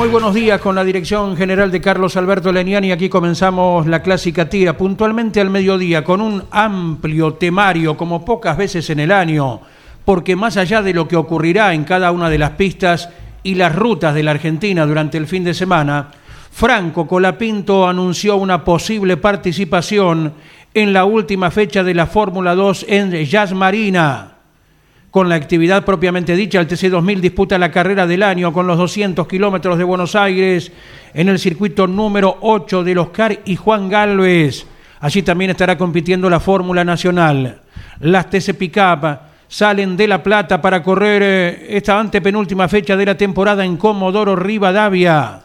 muy buenos días con la dirección general de Carlos Alberto Leniani. Aquí comenzamos la clásica tira puntualmente al mediodía con un amplio temario como pocas veces en el año, porque más allá de lo que ocurrirá en cada una de las pistas y las rutas de la Argentina durante el fin de semana, Franco Colapinto anunció una posible participación en la última fecha de la Fórmula 2 en Jazz Marina. Con la actividad propiamente dicha, el TC2000 disputa la carrera del año con los 200 kilómetros de Buenos Aires en el circuito número 8 del Oscar y Juan Galvez. Allí también estará compitiendo la Fórmula Nacional. Las TC Pickup salen de La Plata para correr eh, esta antepenúltima fecha de la temporada en Comodoro Rivadavia.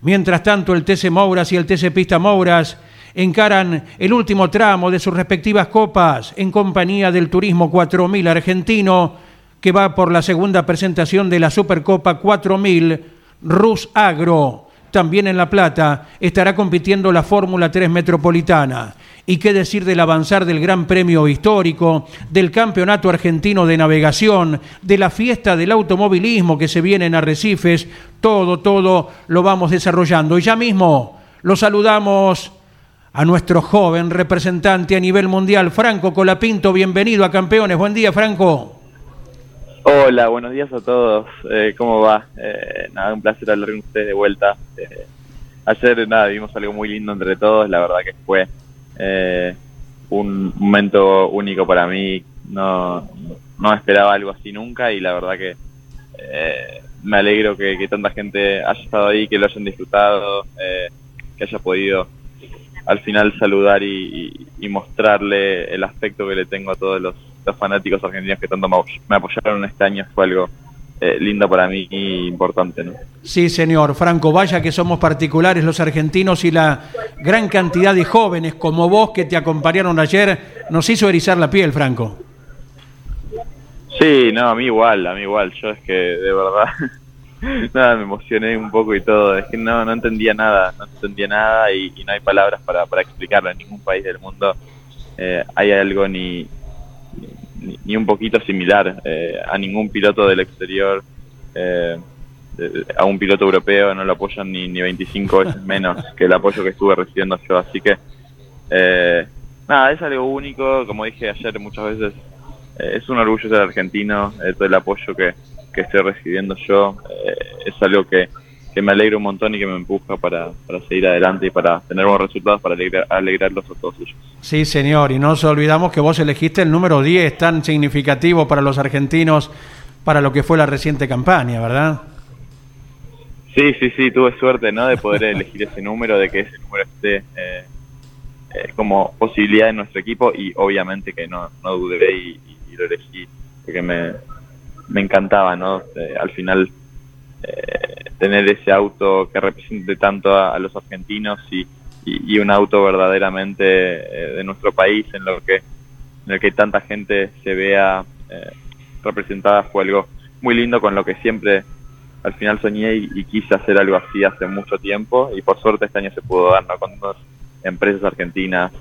Mientras tanto, el TC Mouras y el TC Pista Mouras encaran el último tramo de sus respectivas copas en compañía del Turismo 4000 argentino que va por la segunda presentación de la Supercopa 4000 Rus Agro. También en La Plata estará compitiendo la Fórmula 3 Metropolitana. Y qué decir del avanzar del Gran Premio Histórico, del Campeonato Argentino de Navegación, de la fiesta del automovilismo que se viene en Arrecifes, todo, todo lo vamos desarrollando. Y ya mismo lo saludamos a nuestro joven representante a nivel mundial, Franco Colapinto. Bienvenido a Campeones. Buen día, Franco. Hola, buenos días a todos. Eh, ¿Cómo va? Eh, nada, un placer hablar con ustedes de vuelta. Eh, ayer, nada, vimos algo muy lindo entre todos. La verdad que fue un momento único para mí. No, no esperaba algo así nunca y la verdad que me alegro que, que, tanta gente haya estado ahí, que lo hayan disfrutado, que haya podido al final saludar y, mostrarle el aspecto que le tengo a todos los, fanáticos argentinos que tanto me apoyaron este año fue algo eh, lindo para mí y importante. ¿no? Sí, señor. Franco, vaya que somos particulares los argentinos y la gran cantidad de jóvenes como vos que te acompañaron ayer nos hizo erizar la piel, Franco. Sí, no, a mí igual, a mí igual. Yo es que de verdad nada, me emocioné un poco y todo. Es que no, no entendía nada, no entendía nada y, no hay palabras para, para explicarlo. En ningún país del mundo eh, hay algo ni, ni, un poquito similar. Eh, a ningún piloto del exterior, eh, a un piloto europeo no lo apoyan ni, ni 25 veces menos que el apoyo que estuve recibiendo yo. Así que, nada, es algo único. Como dije ayer muchas veces, es un orgullo ser argentino, todo el apoyo que que estoy recibiendo yo eh, es algo que, me alegra un montón y que me empuja para, seguir adelante y para tener buenos resultados para alegrarlos a todos ellos. Sí, señor, y no nos olvidamos que vos elegiste el número 10, tan significativo para los argentinos, para lo que fue la reciente campaña, ¿verdad? Sí, sí, sí, tuve suerte, ¿no? De poder elegir ese número, de que ese número esté eh, eh, como posibilidad en nuestro equipo y obviamente que no, no dudé y, y lo elegí porque me, me encantaba, ¿no? Eh, al final eh, tener ese auto que represente tanto a, los argentinos y, y, un auto verdaderamente eh, de nuestro país en lo que en el que tanta gente se vea representada fue algo muy lindo con lo que siempre al final soñé y, quise hacer algo así hace mucho tiempo y por suerte este año se pudo dar ¿no? con dos empresas argentinas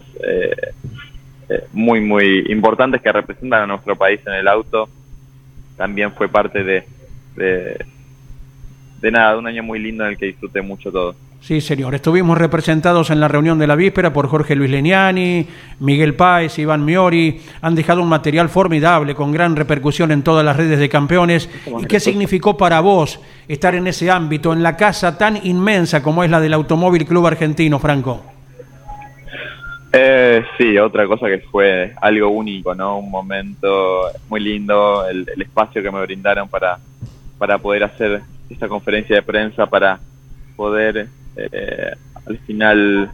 muy muy importantes que representan a nuestro país en el auto también fue parte de, de, nada, de un año muy lindo en el que disfruté mucho todo. Sí, señor. Estuvimos representados en la reunión de la víspera por Jorge Luis Leniani, Miguel Páez, Iván Miori. Han dejado un material formidable con gran repercusión en todas las redes de campeones. ¿Y qué significó para vos estar en ese ámbito, en la casa tan inmensa como es la del Automóvil Club Argentino, Franco? Eh, sí, otra cosa que fue algo único, ¿no? Un momento muy lindo, el, el espacio que me brindaron para, para poder hacer esta conferencia de prensa, para poder eh, al final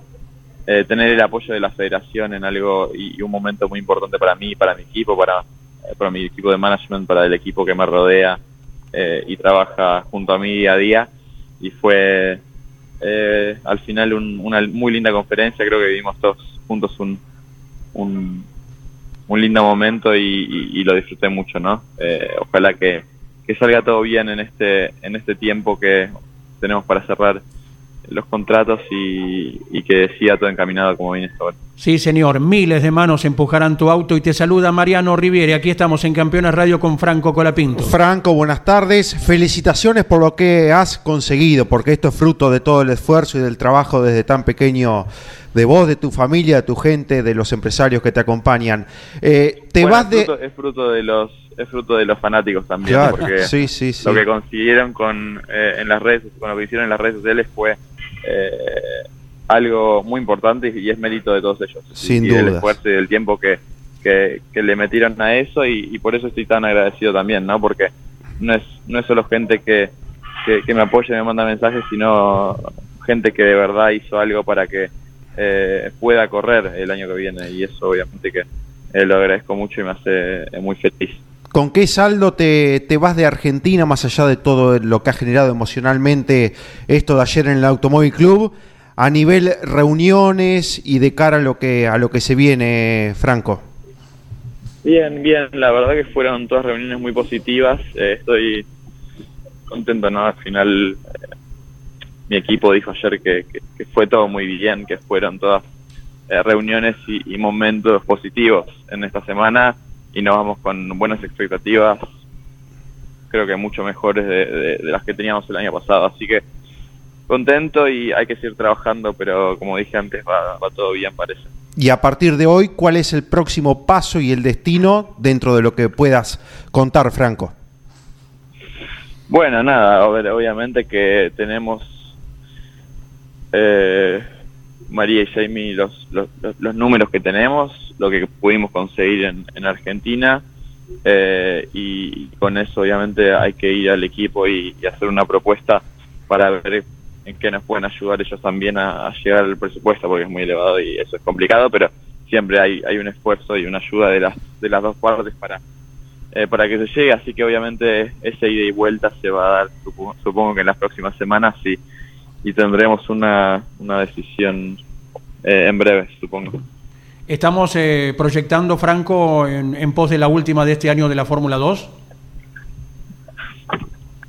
eh, tener el apoyo de la federación en algo y, un momento muy importante para mí, para mi equipo, para, eh, para mi equipo de management, para el equipo que me rodea y trabaja junto a mí día a día. Y fue al final una muy linda conferencia, creo que vivimos todos juntos un, un, un lindo momento y, lo disfruté mucho, ¿no? ojalá que, que salga todo bien en este, en este tiempo que tenemos para cerrar los contratos y, que siga todo encaminado como viene ahora. Sí, señor. Miles de manos empujarán tu auto y te saluda Mariano Riviere. Aquí estamos en Campeones Radio con Franco Colapinto. Franco, buenas tardes. Felicitaciones por lo que has conseguido, porque esto es fruto de todo el esfuerzo y del trabajo desde tan pequeño de vos, de tu familia, de tu gente, de los empresarios que te acompañan. Eh, te vas de... es fruto de los es fruto de los fanáticos también, porque lo que consiguieron con eh, en las redes, con lo que hicieron en las redes sociales fue eh, algo muy importante y, es mérito de todos ellos. Sin y duda. del esfuerzo y del tiempo que, que, le metieron a eso y, por eso estoy tan agradecido también, ¿no? Porque no es, no es solo gente que, que, me apoya y me manda mensajes, sino gente que de verdad hizo algo para que eh, pueda correr el año que viene y eso obviamente que eh, lo agradezco mucho y me hace muy feliz. ¿Con qué saldo te, te, vas de Argentina, más allá de todo lo que ha generado emocionalmente esto de ayer en el Automóvil Club, a nivel reuniones y de cara a lo que, a lo que se viene, Franco? Bien, bien, la verdad que fueron todas reuniones muy positivas, eh, estoy contento, ¿no? Al final eh, mi equipo dijo ayer que, fue todo muy bien, que fueron todas eh, reuniones y momentos positivos en esta semana y nos vamos con buenas expectativas, creo que mucho mejores de, las que teníamos el año pasado. Así que contento y hay que seguir trabajando, pero como dije antes, va, todo bien, parece. Y a partir de hoy, ¿cuál es el próximo paso y el destino dentro de lo que puedas contar, Franco? Bueno, nada, obviamente que tenemos eh, María y Jamie los, los, los, números que tenemos, lo que pudimos conseguir en, en Argentina eh, y con eso obviamente hay que ir al equipo y, hacer una propuesta para ver en qué nos pueden ayudar ellos también a, llegar al presupuesto porque es muy elevado y eso es complicado, pero siempre hay, hay un esfuerzo y una ayuda de las, de las dos partes para, eh, para que se llegue, así que obviamente esa ida y vuelta se va a dar, supongo, supongo que en las próximas semanas y y tendremos una, una decisión eh, en breve, supongo. ¿Estamos eh, proyectando, Franco, en, pos de la última de este año de la Fórmula 2?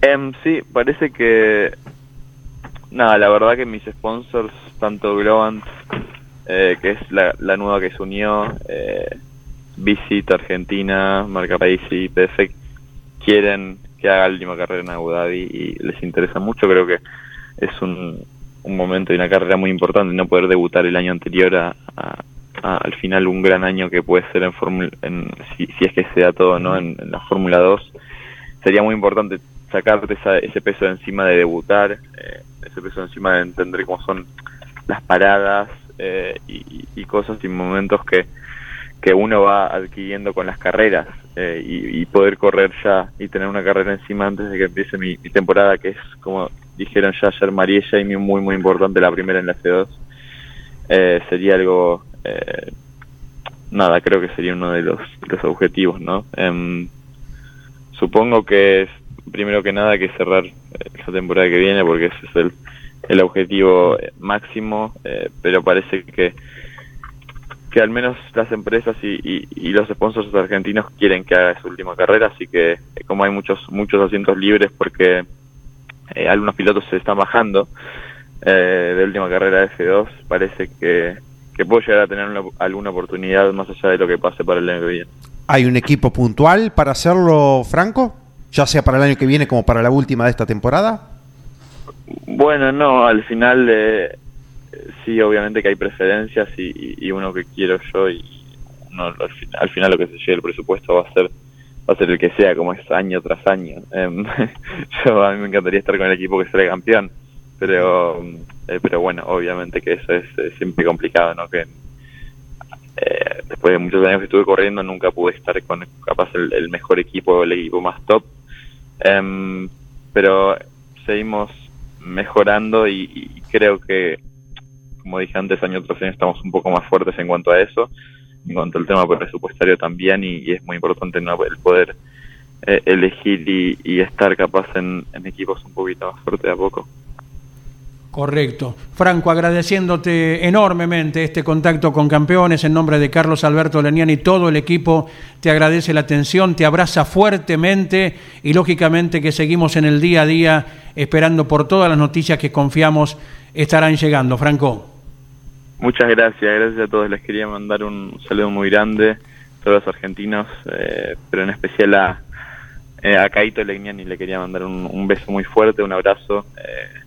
Em, sí, parece que... Nada, la verdad que mis sponsors, tanto Globant, eh, que es la, la, nueva que se unió, eh, Visit Argentina, Marca País y PF, quieren que haga la última carrera en Abu Dhabi y les interesa mucho. Creo que es un, un momento y una carrera muy importante no poder debutar el año anterior a, al final un gran año que puede ser en Fórmula en, si, si, es que sea todo no en, la Fórmula 2 sería muy importante sacarte ese peso de encima de debutar eh, ese peso de encima de entender cómo son las paradas eh, y, y, cosas y momentos que que uno va adquiriendo con las carreras eh, y, y, poder correr ya y tener una carrera encima antes de que empiece mi, temporada que es como dijeron ya ayer María y muy, muy importante la primera en la F2. Eh, sería algo, eh, nada, creo que sería uno de los, objetivos, ¿no? Em, supongo que es, primero que nada, que cerrar eh, esa temporada que viene, porque ese es el, el objetivo máximo, pero parece que que al menos las empresas y, y, los sponsors argentinos quieren que haga su última carrera, así que como hay muchos muchos asientos libres porque eh, algunos pilotos se están bajando eh, de última carrera de F2, parece que, que puedo llegar a tener alguna oportunidad más allá de lo que pase para el año que viene. ¿Hay un equipo puntual para hacerlo, Franco? Ya sea para el año que viene como para la última de esta temporada. Bueno, no, al final eh, sí, obviamente que hay preferencias y, uno que quiero yo y uno, al, final, lo que se llegue el presupuesto va a ser va a ser el que sea, como es año tras año. Em, yo a mí me encantaría estar con el equipo que sale campeón, pero eh, pero bueno, obviamente que eso es, siempre complicado, ¿no? Que eh, después de muchos años que estuve corriendo nunca pude estar con capaz el, mejor equipo el equipo más top, em, pero seguimos mejorando y, creo que, como dije antes, año tras año estamos un poco más fuertes en cuanto a eso, en cuanto al tema presupuestario también, y, es muy importante el poder eh, elegir y, estar capaz en, en equipos un poquito más fuertes a poco. Correcto. Franco, agradeciéndote enormemente este contacto con campeones en nombre de Carlos Alberto Leniani y todo el equipo, te agradece la atención, te abraza fuertemente y lógicamente que seguimos en el día a día esperando por todas las noticias que confiamos estarán llegando. Franco. Muchas gracias, gracias a todos. Les quería mandar un saludo muy grande a todos los argentinos, eh, pero en especial a, eh, a Caito Legnani le quería mandar un, beso muy fuerte, un abrazo. Eh,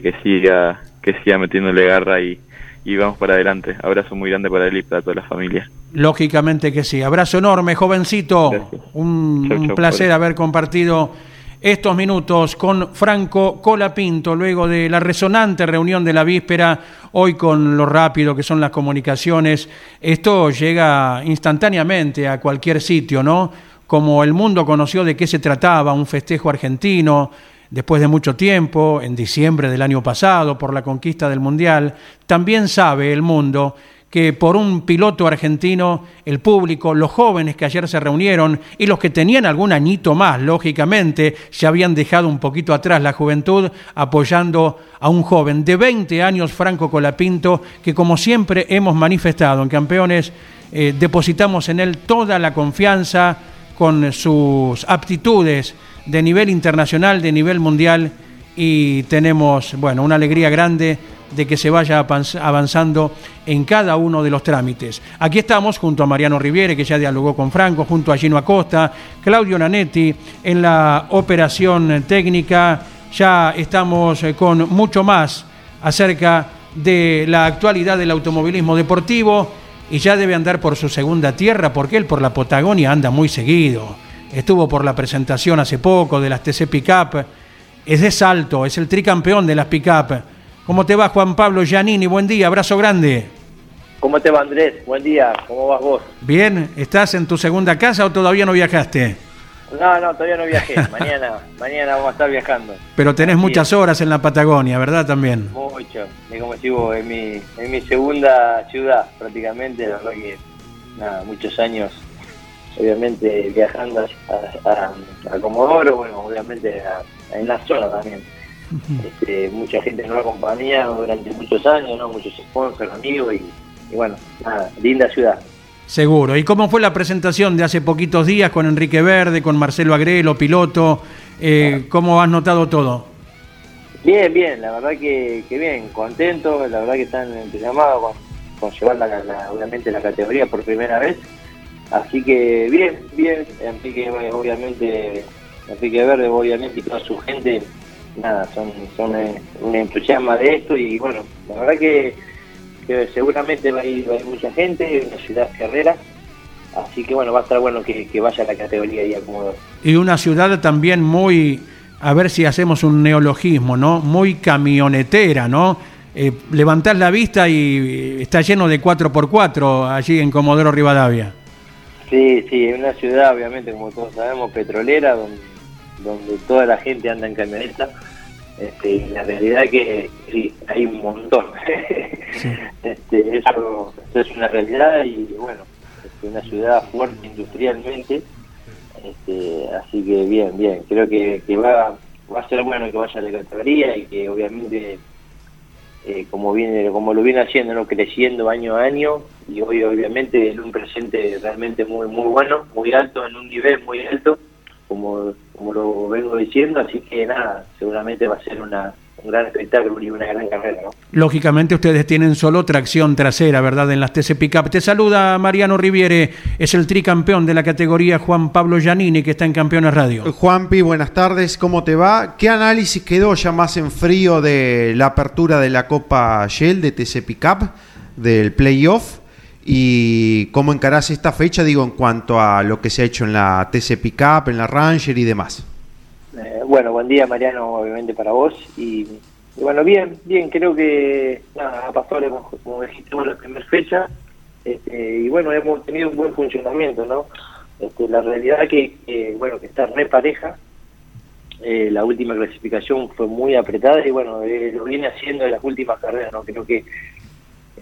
que, siga que siga metiéndole garra y, y vamos para adelante. Abrazo muy grande para él y para toda la familia. Lógicamente que sí. Abrazo enorme, jovencito. Un, placer haber compartido estos minutos con Franco Colapinto, luego de la resonante reunión de la víspera, hoy con lo rápido que son las comunicaciones. Esto llega instantáneamente a cualquier sitio, ¿no? Como el mundo conoció de qué se trataba, un festejo argentino, después de mucho tiempo, en diciembre del año pasado, por la conquista del Mundial, también sabe el mundo que por un piloto argentino, el público, los jóvenes que ayer se reunieron y los que tenían algún añito más, lógicamente, se habían dejado un poquito atrás la juventud apoyando a un joven de 20 años, Franco Colapinto, que como siempre hemos manifestado en Campeones, eh, depositamos en él toda la confianza con sus aptitudes de nivel internacional, de nivel mundial y tenemos, bueno, una alegría grande de que se vaya avanzando en cada uno de los trámites. Aquí estamos junto a Mariano Riviere, que ya dialogó con Franco, junto a Gino Acosta, Claudio Nanetti en la operación técnica. Ya estamos eh, con mucho más acerca de la actualidad del automovilismo deportivo y ya debe andar por su segunda tierra, porque él por la Patagonia anda muy seguido estuvo por la presentación hace poco de las TC Pickup, es de Salto, es el tricampeón de las Pickup. ¿Cómo te va Juan Pablo Giannini? Buen día, abrazo grande. ¿Cómo te va Andrés? Buen día, ¿cómo vas vos? Bien, ¿estás en tu segunda casa o todavía no viajaste? No, no, todavía no viajé. Mañana, mañana vamos a estar viajando. Pero tenés muchas horas en la Patagonia, ¿verdad? También. Mucho. Es como digo, en mi, en mi segunda ciudad prácticamente. La verdad que, nada, muchos años obviamente viajando a, a, Comodoro, bueno, obviamente en la zona también. Este, mucha gente nos ha acompañado durante muchos años, ¿no? muchos sponsors, amigos y, bueno, nada, linda ciudad. Seguro. ¿Y cómo fue la presentación de hace poquitos días con Enrique Verde, con Marcelo Agrelo, piloto? Eh, ¿Cómo has notado todo? Bien, bien, la verdad que, bien, contento, la verdad que están entusiasmados con, con llevar la, obviamente la categoría por primera vez Así que bien, bien, Enrique obviamente, Enrique Verde obviamente y toda su gente, nada, son, son eh, un entusiasmo de esto y bueno, la verdad que, seguramente va a, ir, mucha gente, una ciudad guerrera, así que bueno, va a estar bueno que, vaya a la categoría y acomodar. Y una ciudad también muy, a ver si hacemos un neologismo, ¿no? Muy camionetera, ¿no? Eh, levantás la vista y está lleno de 4x4 allí en Comodoro Rivadavia. Sí, sí, es una ciudad, obviamente, como todos sabemos, petrolera, donde, donde toda la gente anda en camioneta. Este, la realidad es que sí, hay un montón. este, eso, es una realidad y bueno, es una ciudad fuerte industrialmente. Este, así que bien, bien, creo que, que va, va a ser bueno que vaya a la categoría y que obviamente eh, como viene como lo viene haciendo no creciendo año a año y hoy obviamente en un presente realmente muy muy bueno muy alto en un nivel muy alto como como lo vengo diciendo así que nada seguramente va a ser una un gran espectáculo y una gran carrera. ¿no? Lógicamente ustedes tienen solo tracción trasera, ¿verdad? En las TC Pickup. Te saluda Mariano Riviere, es el tricampeón de la categoría Juan Pablo Giannini, que está en Campeones Radio. Juanpi, buenas tardes, ¿cómo te va? ¿Qué análisis quedó ya más en frío de la apertura de la Copa Shell de TC Pickup, del playoff? ¿Y cómo encarás esta fecha, digo, en cuanto a lo que se ha hecho en la TC Pickup, en la Ranger y demás? Eh, bueno, buen día Mariano, obviamente para vos. Y, bueno, bien, bien, creo que nada, Pastores, como, dijiste la primera fecha. Este, y bueno, hemos tenido un buen funcionamiento, ¿no? Este, la realidad que, que, bueno, que está re pareja. Eh, la última clasificación fue muy apretada y bueno, eh, lo viene haciendo en las últimas carreras, ¿no? Creo que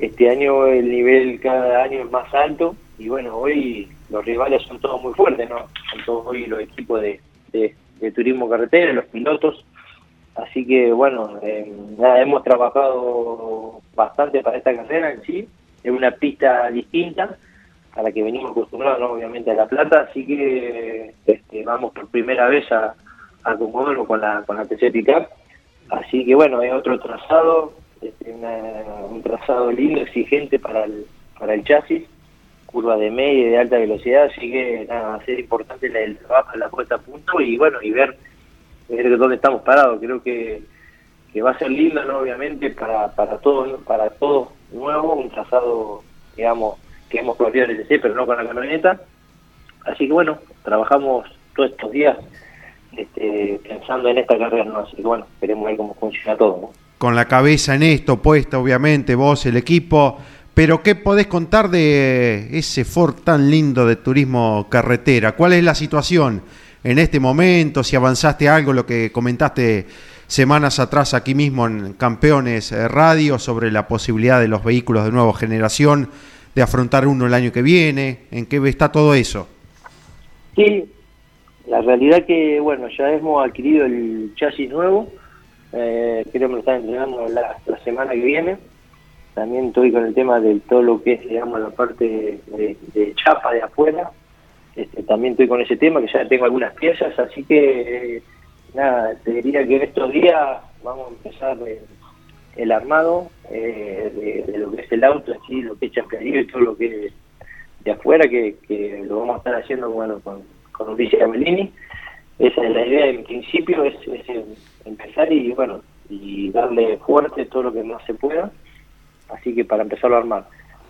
este año el nivel cada año es más alto y bueno, hoy los rivales son todos muy fuertes, ¿no? Son todos hoy los equipos de, de, turismo carretera, los pilotos. Así que bueno, eh, hemos trabajado bastante para esta carrera en sí. Es una pista distinta a la que venimos acostumbrados, ¿no? obviamente, a La Plata. Así que este, vamos por primera vez a, a acomodarlo con la, con la TC Pickup. Así que bueno, es otro trazado, este, una- un trazado lindo, exigente para el, para el chasis, curva de media y de alta velocidad, así que nada, va a ser importante el trabajo, la puesta a punto y bueno, y ver, dónde estamos parados. Creo que, que va a ser lindo, ¿no? obviamente, para, para todos, para todos nuevo, un trazado, digamos, que hemos en el TC, pero no con la camioneta. Así que bueno, trabajamos todos estos días este, pensando en esta carrera, ¿no? Así que bueno, esperemos ver cómo funciona todo, ¿no? Con la cabeza en esto puesta, obviamente, vos, el equipo. Pero, ¿qué podés contar de ese Ford tan lindo de turismo carretera? ¿Cuál es la situación en este momento? Si avanzaste algo, lo que comentaste semanas atrás aquí mismo en Campeones eh, Radio sobre la posibilidad de los vehículos de nueva generación de afrontar uno el año que viene. ¿En qué está todo eso? Sí, la realidad que, bueno, ya hemos adquirido el chasis nuevo, eh, creo que lo están entregando la, la semana que viene. También estoy con el tema de todo lo que es, digamos, la parte de, chapa de afuera. Este, también estoy con ese tema, que ya tengo algunas piezas, así que, eh, nada, te diría que en estos días vamos a empezar eh, el armado eh, de, de lo que es el auto, así, lo que es chapeadillo y todo lo que es de afuera, que, que lo vamos a estar haciendo bueno con, con Ulises Gamellini. Esa es la idea en principio, es, em- empezar y bueno, y darle fuerte todo lo que más se pueda, así que para empezarlo a armar.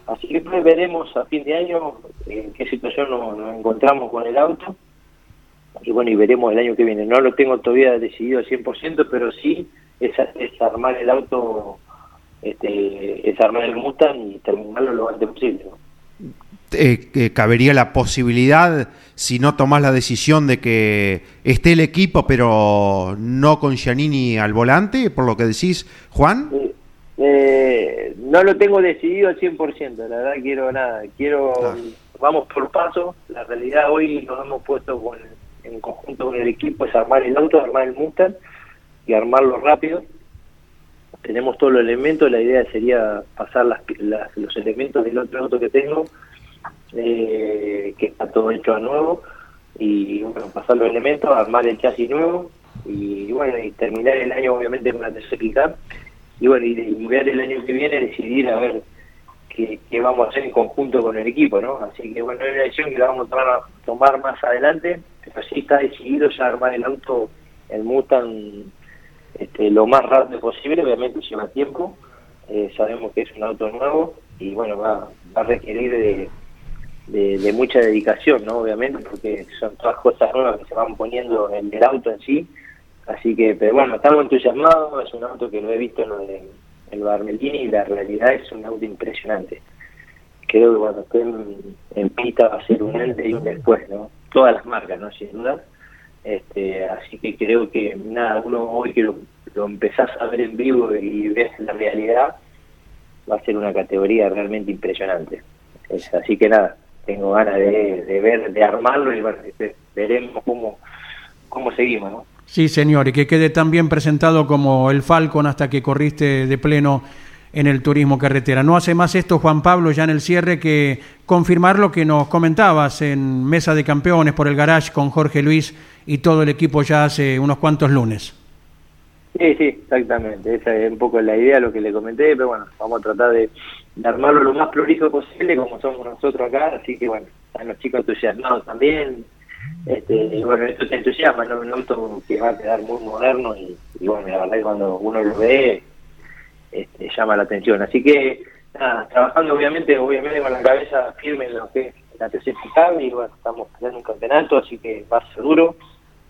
Así que pues veremos a fin de año en qué situación nos, nos encontramos con el auto y bueno, y veremos el año que viene. No lo tengo todavía decidido al 100%, pero sí es, es armar el auto, este, es armar el Mustang y terminarlo lo antes posible. ¿no? Eh, cabería la posibilidad, si no tomás la decisión de que esté el equipo, pero no con Giannini al volante, por lo que decís, Juan? Eh, no lo tengo decidido al 100%, la verdad quiero nada, quiero, Claro. vamos por paso, la realidad hoy nos hemos puesto con, en conjunto con el equipo es armar el auto, armar el Mustang y armarlo rápido. Tenemos todos los elementos, la idea sería pasar las, las- los elementos del otro auto que tengo, eh, que está todo hecho a nuevo, y bueno, pasar los elementos, armar el chasis nuevo, y bueno, y terminar el año obviamente con la tercera pickup y bueno, y, y ver el año que viene decidir a ver qué, vamos a hacer en conjunto con el equipo, ¿no? Así que bueno, es una decisión que la vamos a tomar, tomar más adelante, pero sí está decidido ya armar el auto, el Mustang, este, lo más rápido posible, obviamente lleva tiempo, eh, sabemos que es un auto nuevo. Y bueno, va, va a requerir de, de, de mucha dedicación, ¿no? Obviamente, porque son todas cosas nuevas que se van poniendo en el auto en sí, Así que, pero bueno, estamos entusiasmados, es un auto que lo he visto en lo de en lo de Armelini y la realidad es un auto impresionante. Creo que cuando esté en pista va a ser un antes y un después, ¿no? Todas las marcas, ¿no? Sin duda. Este, así que creo que nada, uno hoy que lo, lo empezás a ver en vivo y ves la realidad, va a ser una categoría realmente impresionante. Es, así que nada, tengo ganas de, de ver, de armarlo y este, veremos cómo, cómo seguimos, ¿no? Sí, señor, y que quede tan bien presentado como el Falcon hasta que corriste de pleno en el turismo carretera. No hace más esto, Juan Pablo, ya en el cierre, que confirmar lo que nos comentabas en Mesa de Campeones por el Garage con Jorge Luis y todo el equipo ya hace unos cuantos lunes. Sí, sí, exactamente. Esa es un poco la idea, lo que le comenté, pero bueno, vamos a tratar de, armarlo lo más prolijo posible, como somos nosotros acá, así que bueno, están los chicos entusiasmados también. Este, y bueno, esto te entusiasma, ¿no? Un auto que va a quedar muy moderno y, bueno, la verdad que cuando uno lo ve, este, llama la atención. Así que, nada, trabajando obviamente, obviamente con la cabeza firme en lo que es la TC y bueno, estamos creando un campeonato, así que va a ser duro,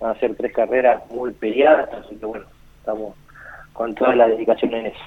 van a ser tres carreras muy peleadas, así que bueno, estamos con toda la dedicación en eso.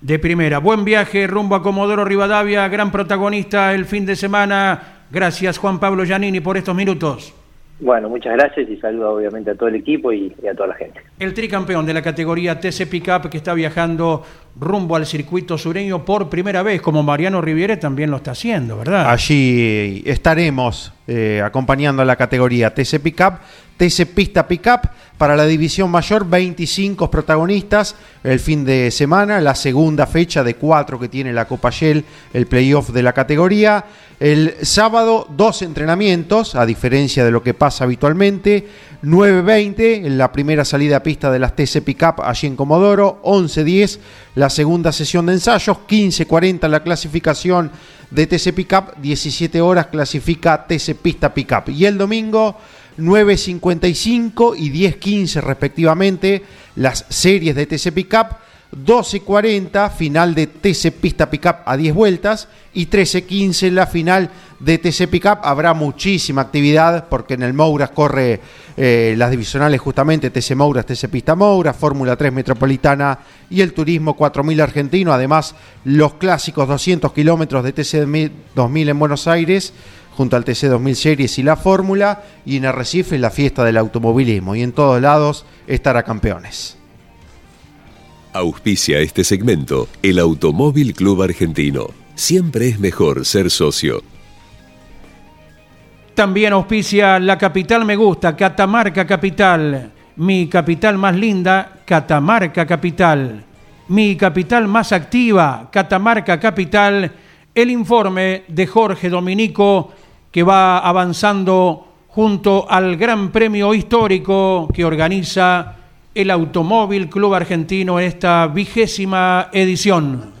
De primera, buen viaje rumbo a Comodoro Rivadavia, gran protagonista el fin de semana. Gracias Juan Pablo Giannini por estos minutos. Bueno, muchas gracias y saludo obviamente a todo el equipo y, a toda la gente. El tricampeón de la categoría TC Pickup que está viajando rumbo al circuito sureño por primera vez, como Mariano Riviere también lo está haciendo, ¿verdad? Allí estaremos eh, acompañando a la categoría TC Pickup, TC Pista Pickup para la división mayor, 25 protagonistas el fin de semana, la segunda fecha de cuatro que tiene la Copa Shell, el playoff de la categoría. El sábado, dos entrenamientos, a diferencia de lo que pasa habitualmente. 9.20 en la primera salida a pista de las TC Pickup allí en Comodoro. 11.10 la segunda sesión de ensayos. 15.40 la clasificación de TC Pickup. 17 horas clasifica TC Pista Pickup. Y el domingo, 9.55 y 10.15 respectivamente, las series de TC Pickup 12.40, final de TC Pista Pickup a 10 vueltas. Y 13.15, la final de TC Pickup. Habrá muchísima actividad porque en el Mouras corre eh, las divisionales justamente TC Mouras, TC Pista Mouras, Fórmula 3 Metropolitana y el Turismo 4000 argentino. Además, los clásicos 200 kilómetros de TC 2000 en Buenos Aires junto al TC 2000 Series y la Fórmula. Y en Arrecife la fiesta del automovilismo. Y en todos lados estará campeones. Auspicia este segmento el Automóvil Club Argentino. Siempre es mejor ser socio. También auspicia La Capital Me Gusta, Catamarca Capital. Mi capital más linda, Catamarca Capital. Mi capital más activa, Catamarca Capital. El informe de Jorge Dominico que va avanzando junto al Gran Premio Histórico que organiza el Automóvil Club Argentino en esta vigésima edición.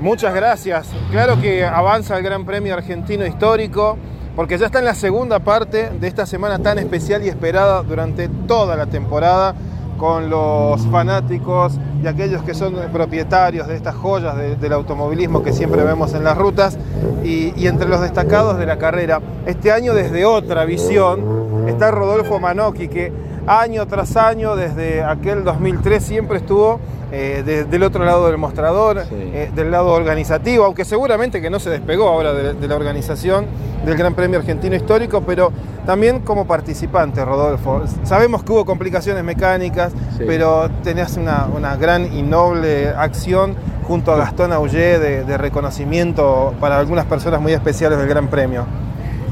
Muchas gracias. Claro que avanza el Gran Premio Argentino Histórico porque ya está en la segunda parte de esta semana tan especial y esperada durante toda la temporada con los fanáticos y aquellos que son propietarios de estas joyas del automovilismo que siempre vemos en las rutas y, entre los destacados de la carrera. Este año desde otra visión está Rodolfo Manocchi que año tras año, desde aquel 2003, siempre estuvo eh, del otro lado del mostrador, eh, del lado organizativo, aunque seguramente que no se despegó ahora de, la organización del Gran Premio Argentino Histórico, pero también como participante, Rodolfo. Sabemos que hubo complicaciones mecánicas, pero tenías una, gran y noble acción junto a Gastón Aullé de reconocimiento para algunas personas muy especiales del Gran Premio.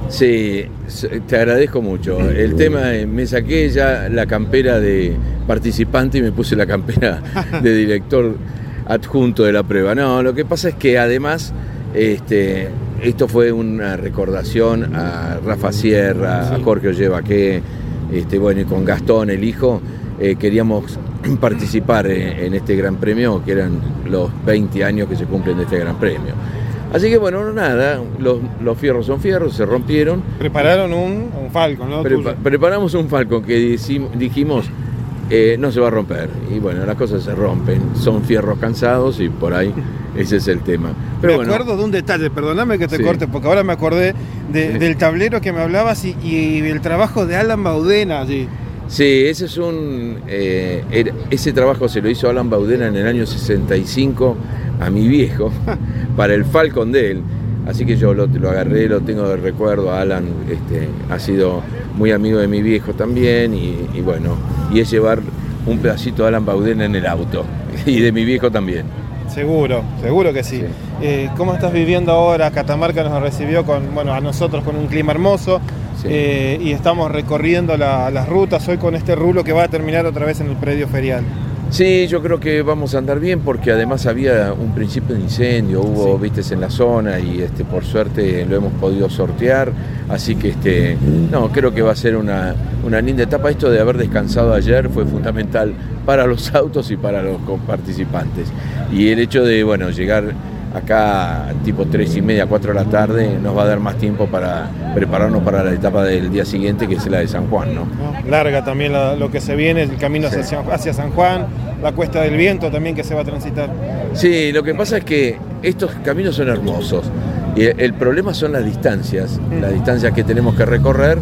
Sí, te agradezco mucho. El tema, me saqué ya la campera de participante y me puse la campera de director adjunto de la prueba. No, lo que pasa es que además este, esto fue una recordación a Rafa Sierra, a Jorge Ollevaque, este, bueno, y con Gastón, el hijo, eh, queríamos participar en este gran premio, que eran los 20 años que se cumplen de este gran premio. Así que bueno, nada, los, fierros son fierros, se rompieron. Prepararon un, un Falcon, ¿no? preparamos un Falcon que dijimos, eh, no se va a romper. Y bueno, las cosas se rompen, son fierros cansados y por ahí ese es el tema. Pero me acuerdo de un detalle, perdóname que te corte, porque ahora me acordé del tablero que me hablabas y, y, el trabajo de Alan Baudena allí. Sí, ese es un. Eh, ese trabajo se lo hizo Alan Baudena en el año 65 a mi viejo para el Falcon de él. Así que yo lo, agarré, lo tengo de recuerdo. Alan este, ha sido muy amigo de mi viejo también y, bueno, y es llevar un pedacito de Alan Baudena en el auto y de mi viejo también. Seguro, seguro que sí. Eh, ¿Cómo estás viviendo ahora? Catamarca nos recibió con, bueno, a nosotros con un clima hermoso. Eh, y estamos recorriendo las rutas hoy con este rulo que va a terminar otra vez en el predio ferial. Sí, yo creo que vamos a andar bien porque además había un principio de incendio, hubo vistes en la zona y este, por suerte lo hemos podido sortear, así que este, no, creo que va a ser una, una linda etapa. Esto de haber descansado ayer fue fundamental para los autos y para los participantes. Y el hecho de bueno, llegar acá tipo 3 y media, 4 de la tarde, nos va a dar más tiempo para prepararnos para la etapa del día siguiente, que es la de San Juan. ¿no? Larga también lo que se viene, el camino hacia, hacia San Juan, la cuesta del viento también que se va a transitar. Sí, lo que pasa es que estos caminos son hermosos. Y el problema son las distancias, las distancias que tenemos que recorrer.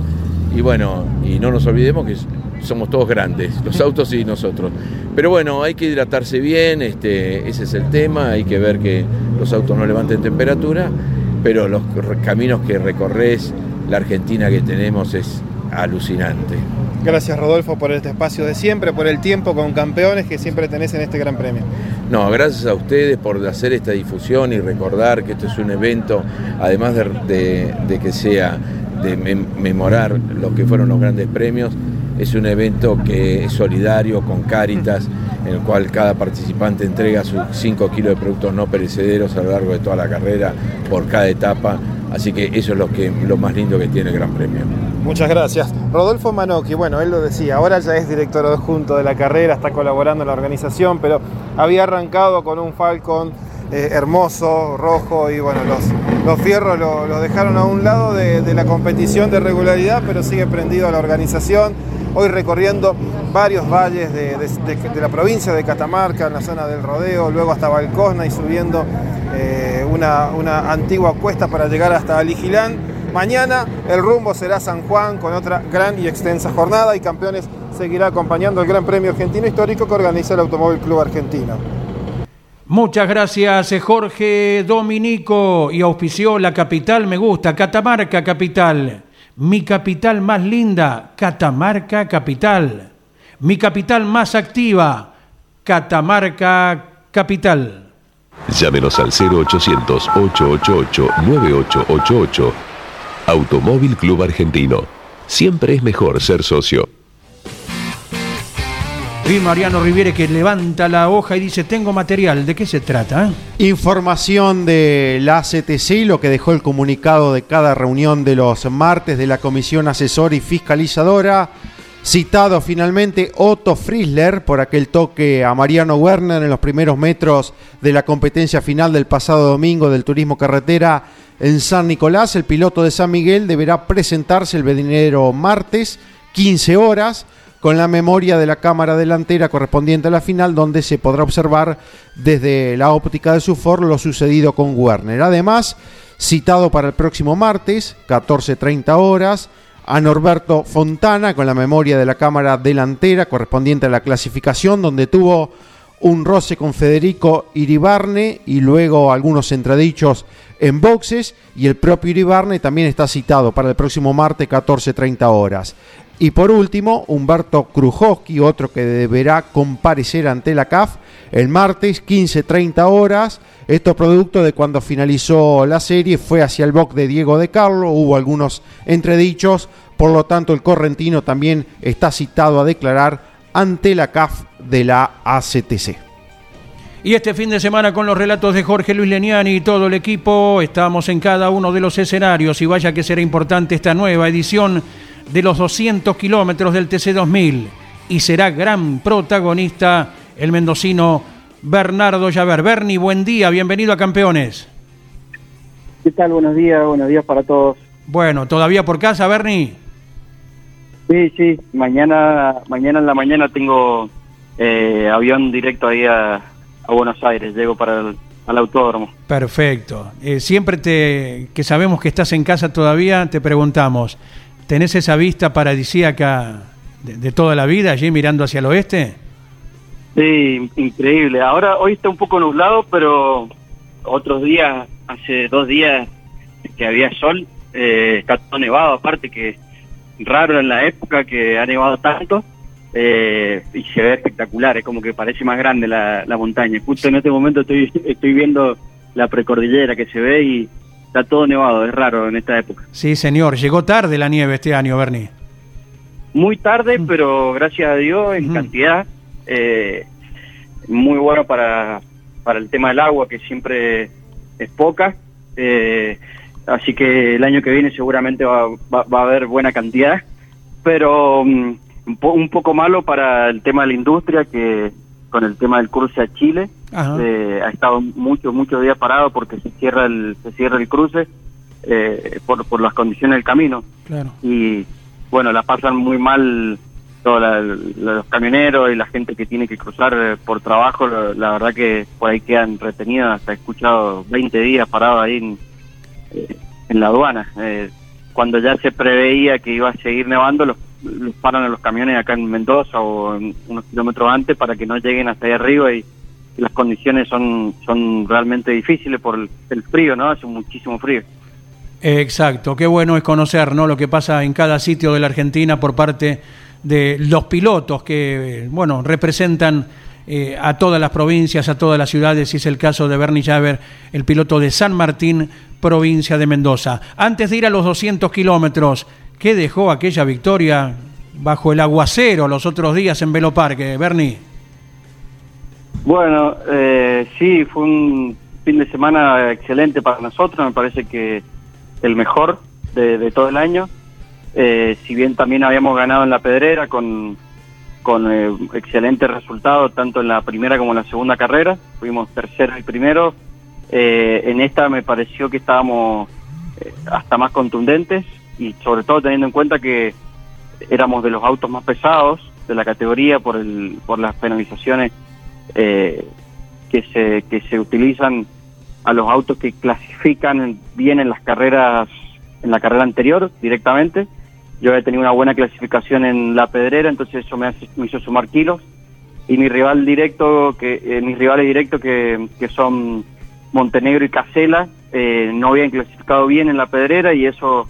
Y bueno, y no nos olvidemos que somos todos grandes, los autos y nosotros. Pero bueno, hay que hidratarse bien, este, ese es el tema, hay que ver que los autos no levanten temperatura, pero los caminos que recorres, la Argentina que tenemos es alucinante. Gracias Rodolfo por este espacio de siempre, por el tiempo con campeones que siempre tenés en este Gran Premio. No, gracias a ustedes por hacer esta difusión y recordar que esto es un evento, además de, de que sea de memorar lo que fueron los grandes premios, es un evento que es solidario con Cáritas, en el cual cada participante entrega sus 5 kilos de productos no perecederos a lo largo de toda la carrera por cada etapa. Así que eso es lo, que, lo más lindo que tiene el Gran Premio. Muchas gracias. Rodolfo Manocchi, bueno, él lo decía, ahora ya es director adjunto de la carrera, está colaborando en la organización, pero había arrancado con un Falcon eh, hermoso, rojo, y bueno, los, los fierros lo, dejaron a un lado de la competición de regularidad, pero sigue prendido a la organización hoy recorriendo varios valles de, la provincia de Catamarca, en la zona del Rodeo, luego hasta Balcosna y subiendo eh, una, antigua cuesta para llegar hasta Aligilán. Mañana el rumbo será San Juan con otra gran y extensa jornada y Campeones seguirá acompañando el Gran Premio Argentino Histórico que organiza el Automóvil Club Argentino. Muchas gracias Jorge Dominico y auspició la capital, me gusta, Catamarca capital. Mi capital más linda, Catamarca Capital. Mi capital más activa, Catamarca Capital. Llámenos al 0800-888-9888. Automóvil Club Argentino. Siempre es mejor ser socio. Y Mariano Riviere que levanta la hoja y dice, tengo material. ¿De qué se trata? Información de la ACTC, lo que dejó el comunicado de cada reunión de los martes de la Comisión Asesora y Fiscalizadora. Citado finalmente Otto Friesler por aquel toque a Mariano Werner en los primeros metros de la competencia final del pasado domingo del turismo carretera en San Nicolás. El piloto de San Miguel deberá presentarse el venidero martes, 15 horas con la memoria de la cámara delantera correspondiente a la final, donde se podrá observar desde la óptica de su foro lo sucedido con Werner. Además, citado para el próximo martes, 14.30 horas, a Norberto Fontana con la memoria de la cámara delantera correspondiente a la clasificación, donde tuvo un roce con Federico Iribarne y luego algunos entredichos en boxes y el propio Iribarne también está citado para el próximo martes 14.30 horas. Y por último, Humberto Krujowski, otro que deberá comparecer ante la CAF el martes 15.30 horas. Esto producto de cuando finalizó la serie fue hacia el box de Diego de Carlo, hubo algunos entredichos, por lo tanto el correntino también está citado a declarar ante la CAF de la ACTC. Y este fin de semana con los relatos de Jorge Luis Leniani y todo el equipo, estamos en cada uno de los escenarios y vaya que será importante esta nueva edición de los 200 kilómetros del TC2000 y será gran protagonista el mendocino Bernardo Llaver. Berni, buen día, bienvenido a Campeones. ¿Qué tal? Buenos días, buenos días para todos. Bueno, ¿todavía por casa, Berni? Sí, sí, mañana, mañana en la mañana tengo eh, avión directo ahí a, Buenos Aires, llego para el, al autódromo. Perfecto. Eh, siempre te, que sabemos que estás en casa todavía, te preguntamos, ¿Tenés esa vista paradisíaca de, toda la vida allí mirando hacia el oeste? Sí, increíble. Ahora, hoy está un poco nublado, pero otros días, hace dos días que había sol, eh, está todo nevado, aparte que raro en la época que ha nevado tanto, eh, y se ve espectacular, es como que parece más grande la, la montaña. Justo en este momento estoy, estoy viendo la precordillera que se ve y está todo nevado, es raro en esta época. Sí, señor, llegó tarde la nieve este año, Bernie. Muy tarde, mm. pero gracias a Dios en cantidad. Eh, muy bueno para, para el tema del agua, que siempre es poca. Eh, así que el año que viene seguramente va, va, va a haber buena cantidad, pero mm, un, po- un poco malo para el tema de la industria, que con el tema del cruce a Chile. Eh, ha estado muchos, muchos días parado porque se cierra el, se cierra el cruce eh, por, por las condiciones del camino Claro. y bueno, la pasan muy mal todos los camioneros y la gente que tiene que cruzar eh, por trabajo, la, la verdad que por ahí quedan retenidos, hasta he escuchado 20 días parados ahí en, eh, en la aduana. Eh, cuando ya se preveía que iba a seguir nevando, los, los paran a los camiones acá en Mendoza o en unos kilómetros antes para que no lleguen hasta ahí arriba y las condiciones son, son realmente difíciles por el, frío, ¿no? Hace muchísimo frío. Exacto, qué bueno es conocer ¿no? lo que pasa en cada sitio de la Argentina por parte de los pilotos que bueno representan eh, a todas las provincias, a todas las ciudades, y es el caso de Bernie Javer, el piloto de San Martín, provincia de Mendoza. Antes de ir a los 200 kilómetros, ¿qué dejó aquella victoria bajo el aguacero los otros días en Velo Parque, Bernie? Bueno, eh, sí, fue un fin de semana excelente para nosotros, me parece que el mejor de, todo el año. Eh, si bien también habíamos ganado en la pedrera con, con eh, excelentes resultados, tanto en la primera como en la segunda carrera, fuimos tercero y primero. Eh, en esta me pareció que estábamos eh, hasta más contundentes y sobre todo teniendo en cuenta que éramos de los autos más pesados de la categoría por, el, por las penalizaciones eh, que se que se utilizan a los autos que clasifican bien en las carreras en la carrera anterior directamente. Yo he tenido una buena clasificación en la pedrera entonces eso me, hace- me hizo sumar kilos. Y mi rival directo que eh, mis rivales directos que, que son Montenegro y Casela eh, no habían clasificado bien en la pedrera y eso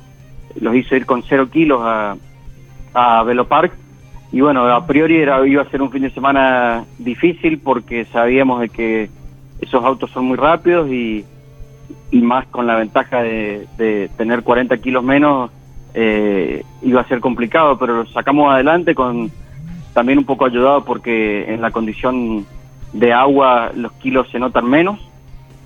los hizo ir con cero kilos a, a Velopark y bueno, a priori era, iba a ser un fin de semana difícil porque sabíamos de que esos autos son muy rápidos y, más con la ventaja de, de tener 40 kilos menos eh, iba a ser complicado, pero lo sacamos adelante con también un poco ayudado porque en la condición de agua los kilos se notan menos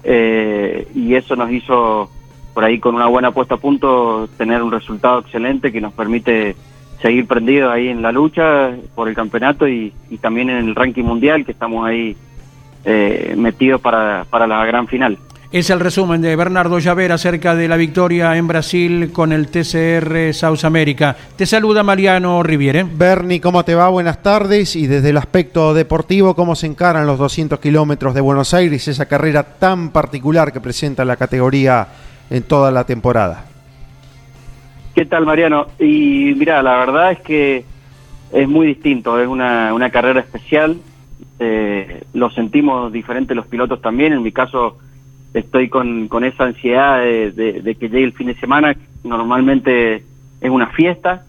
eh, y eso nos hizo por ahí con una buena puesta a punto tener un resultado excelente que nos permite seguir prendidos ahí en la lucha por el campeonato y, y también en el ranking mundial que estamos ahí eh, metidos para, para la gran final. Es el resumen de Bernardo Llaver acerca de la victoria en Brasil con el TCR South America. Te saluda Mariano Riviere. Bernie, ¿cómo te va? Buenas tardes. Y desde el aspecto deportivo, ¿cómo se encaran los 200 kilómetros de Buenos Aires, esa carrera tan particular que presenta la categoría en toda la temporada? ¿Qué tal, Mariano? Y mira, la verdad es que es muy distinto, es una, una carrera especial. Eh, lo sentimos diferente los pilotos también. En mi caso, estoy con, con esa ansiedad de, que llegue el fin de semana. Normalmente es una fiesta.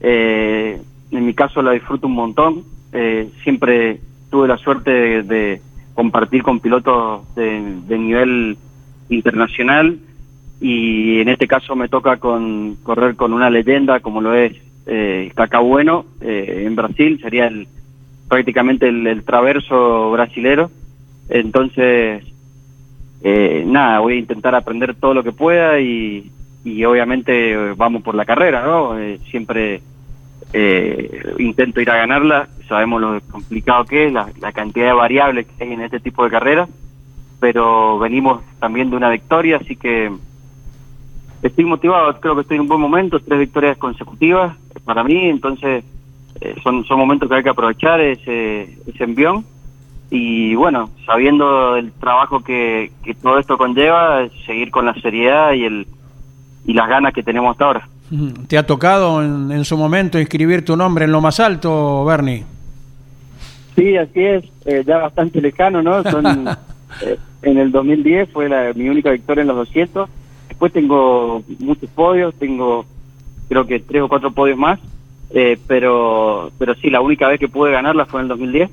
Eh, en mi caso, la disfruto un montón. Eh, siempre tuve la suerte de, compartir con pilotos de nivel internacional y en este caso me toca con correr con una leyenda como lo es eh, Cacá Bueno eh, en Brasil, sería el, prácticamente el, el traverso brasilero. Entonces, eh, nada, voy a intentar aprender todo lo que pueda y, obviamente vamos por la carrera, ¿no? Eh, siempre eh, intento ir a ganarla, sabemos lo complicado que es, la, la cantidad de variables que hay en este tipo de carreras, pero venimos también de una victoria, así que estoy motivado, creo que estoy en un buen momento, tres victorias consecutivas para mí, entonces eh, son, son momentos que hay que aprovechar ese, ese envión y bueno, sabiendo el trabajo que, que todo esto conlleva, seguir con la seriedad y, el, y las ganas que tenemos hasta ahora. ¿Te ha tocado en, en su momento inscribir tu nombre en lo más alto, Bernie? Sí, así es, eh, ya bastante lejano, ¿no? Son, eh, en el 2010 fue la, mi única victoria en los 200. Después tengo muchos podios, tengo creo que tres o cuatro podios más, eh, pero pero sí, la única vez que pude ganarla fue en el 2010.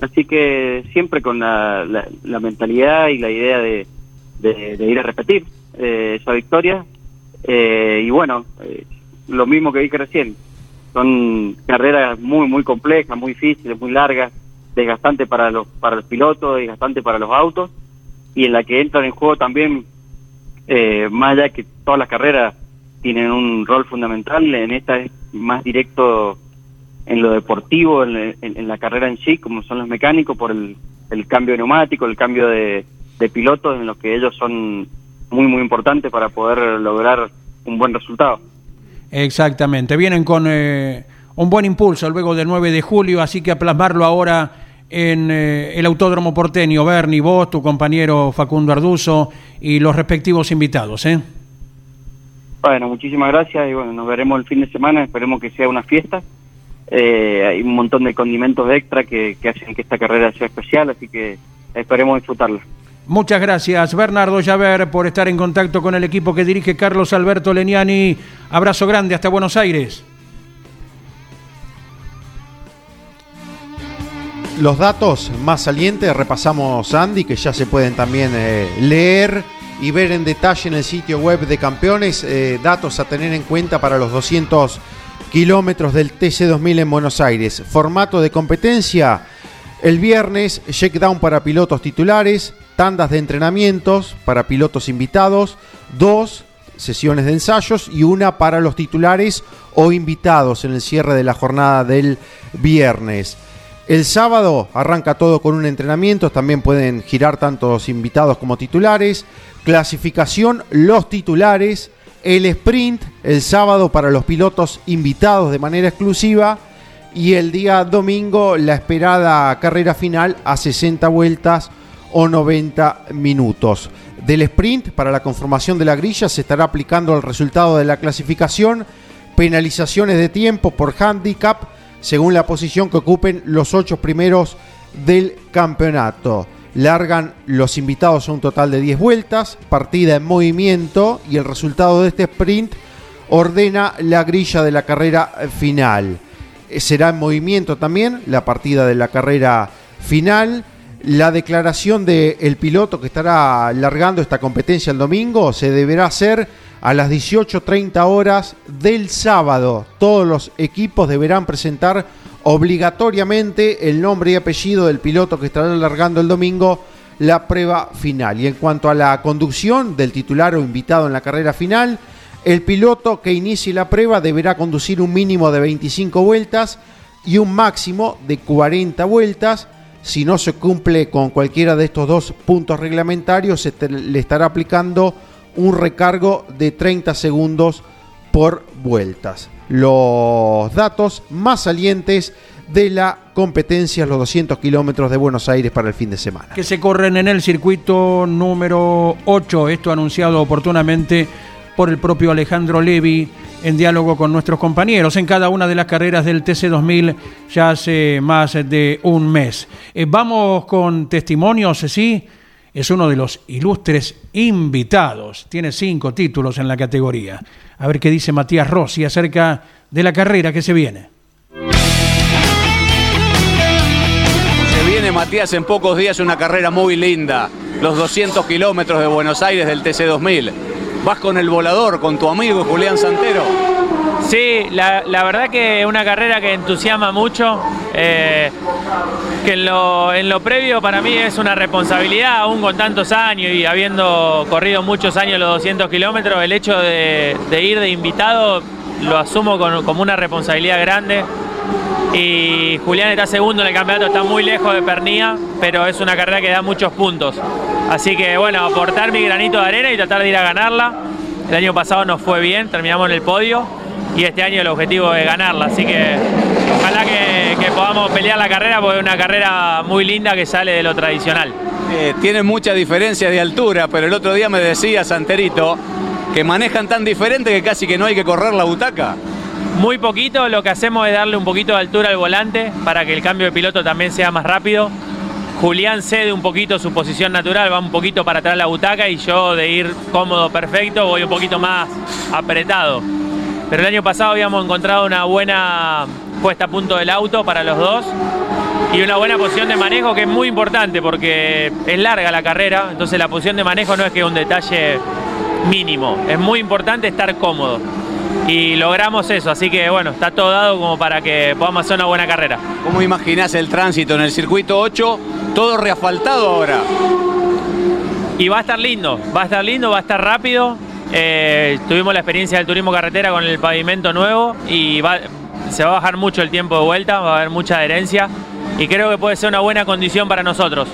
Así que siempre con la, la, la mentalidad y la idea de, de, ir a repetir eh, esa victoria. Eh, y bueno, eh, lo mismo que dije recién, son carreras muy, muy complejas, muy difíciles, muy largas. desgastante para los para los pilotos, desgastante para los autos y en la que entran en juego también eh, más allá que todas las carreras tienen un rol fundamental, en esta es más directo en lo deportivo, en, la carrera en sí, como son los mecánicos, por el, cambio de neumático, el cambio de, pilotos, en los que ellos son muy, muy importantes para poder lograr un buen resultado. Exactamente, vienen con eh, un buen impulso luego del 9 de julio, así que a plasmarlo ahora en eh, el Autódromo Porteño, Bernie, vos, tu compañero Facundo Arduzo y los respectivos invitados. ¿eh? Bueno, muchísimas gracias y bueno, nos veremos el fin de semana, esperemos que sea una fiesta. Eh, hay un montón de condimentos extra que, hacen que esta carrera sea especial, así que esperemos disfrutarla. Muchas gracias, Bernardo Llaver, por estar en contacto con el equipo que dirige Carlos Alberto Leniani. Abrazo grande hasta Buenos Aires. Los datos más salientes repasamos, Andy, que ya se pueden también eh, leer y ver en detalle en el sitio web de campeones, eh, datos a tener en cuenta para los 200 kilómetros del TC2000 en Buenos Aires. Formato de competencia, el viernes, checkdown para pilotos titulares, tandas de entrenamientos para pilotos invitados, dos sesiones de ensayos y una para los titulares o invitados en el cierre de la jornada del viernes. El sábado arranca todo con un entrenamiento, también pueden girar tantos invitados como titulares. Clasificación, los titulares. El sprint, el sábado para los pilotos invitados de manera exclusiva. Y el día domingo, la esperada carrera final a 60 vueltas o 90 minutos. Del sprint, para la conformación de la grilla, se estará aplicando el resultado de la clasificación, penalizaciones de tiempo por handicap según la posición que ocupen los ocho primeros del campeonato. Largan los invitados a un total de 10 vueltas, partida en movimiento y el resultado de este sprint ordena la grilla de la carrera final. Eh, será en movimiento también la partida de la carrera final. La declaración del piloto que estará largando esta competencia el domingo se deberá hacer a las 18.30 horas del sábado. Todos los equipos deberán presentar obligatoriamente el nombre y apellido del piloto que estará alargando el domingo la prueba final. Y en cuanto a la conducción del titular o invitado en la carrera final, el piloto que inicie la prueba deberá conducir un mínimo de 25 vueltas y un máximo de 40 vueltas. Si no se cumple con cualquiera de estos dos puntos reglamentarios, se le estará aplicando un recargo de 30 segundos por vueltas. Los datos más salientes de la competencia, los 200 kilómetros de Buenos Aires para el fin de semana. Que se corren en el circuito número 8, esto anunciado oportunamente por el propio Alejandro Levi en diálogo con nuestros compañeros en cada una de las carreras del TC2000 ya hace más de un mes. Eh, vamos con testimonios, ¿sí? Es uno de los ilustres invitados. Tiene cinco títulos en la categoría. A ver qué dice Matías Rossi acerca de la carrera que se viene. Se viene Matías en pocos días una carrera muy linda. Los 200 kilómetros de Buenos Aires del TC2000. Vas con el volador, con tu amigo Julián Santero. Sí, la, verdad que es una carrera que entusiasma mucho, eh, que en lo, previo para mí es una responsabilidad, aún con tantos años y habiendo corrido muchos años los 200 kilómetros, el hecho de, ir de invitado lo asumo como una responsabilidad grande. Y Julián está segundo en el campeonato, está muy lejos de Pernía, pero es una carrera que da muchos puntos. Así que bueno, aportar mi granito de arena y tratar de ir a ganarla. El año pasado nos fue bien, terminamos en el podio y este año el objetivo es ganarla. Así que ojalá que, podamos pelear la carrera porque es una carrera muy linda que sale de lo tradicional. Eh, tiene mucha diferencia de altura, pero el otro día me decía Santerito que manejan tan diferente que casi que no hay que correr la butaca. Muy poquito, lo que hacemos es darle un poquito de altura al volante para que el cambio de piloto también sea más rápido. Julián cede un poquito su posición natural, va un poquito para atrás la butaca y yo de ir cómodo, perfecto, voy un poquito más apretado. Pero el año pasado habíamos encontrado una buena puesta a punto del auto para los dos y una buena posición de manejo que es muy importante porque es larga la carrera, entonces la posición de manejo no es que un detalle mínimo, es muy importante estar cómodo. y logramos eso, así que bueno, está todo dado como para que podamos hacer una buena carrera. ¿Cómo imaginás el tránsito en el circuito 8? Todo reasfaltado ahora. Y va a estar lindo, va a estar lindo, va a estar rápido. Eh, tuvimos la experiencia del turismo carretera con el pavimento nuevo y se va a bajar mucho el tiempo de vuelta, va a haber mucha adherencia y creo que puede ser una buena condición para nosotros.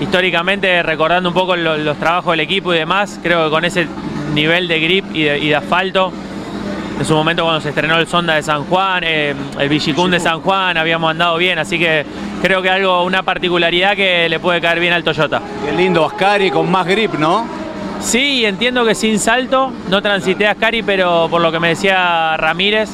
Históricamente, recordando un poco lo- los trabajos del equipo y demás, creo que con ese nivel de grip y de, y de asfalto, en su momento cuando se estrenó el Sonda de San Juan, eh, el Villicún de San Juan, habíamos andado bien, así que creo que algo, una particularidad que le puede caer bien al Toyota. Qué lindo Ascari con más grip, ¿no? Sí, entiendo que sin salto, no transité a Ascari, pero por lo que me decía Ramírez,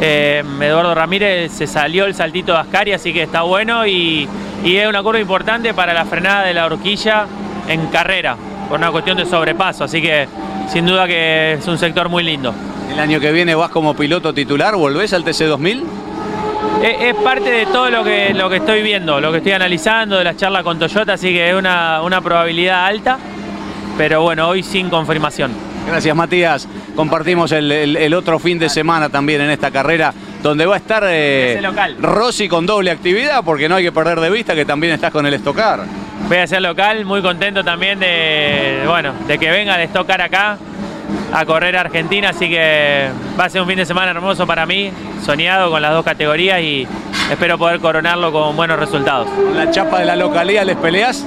eh, Eduardo Ramírez, se salió el saltito de Ascari, así que está bueno y, y es una curva importante para la frenada de la horquilla en carrera, por una cuestión de sobrepaso, así que sin duda que es un sector muy lindo. El año que viene vas como piloto titular, ¿volvés al TC2000? Es, es parte de todo lo que, lo que estoy viendo, lo que estoy analizando, de las charlas con Toyota, así que es una, una probabilidad alta, pero bueno, hoy sin confirmación. Gracias Matías. Compartimos el, el- el otro fin de semana también en esta carrera donde va a estar eh, local. Rossi con doble actividad porque no hay que perder de vista que también estás con el Estocar. Voy a ser local, muy contento también de, bueno, de que venga de Stock Car acá a correr a Argentina, así que va a ser un fin de semana hermoso para mí, soñado con las dos categorías y espero poder coronarlo con buenos resultados. ¿La chapa de la localidad les peleas?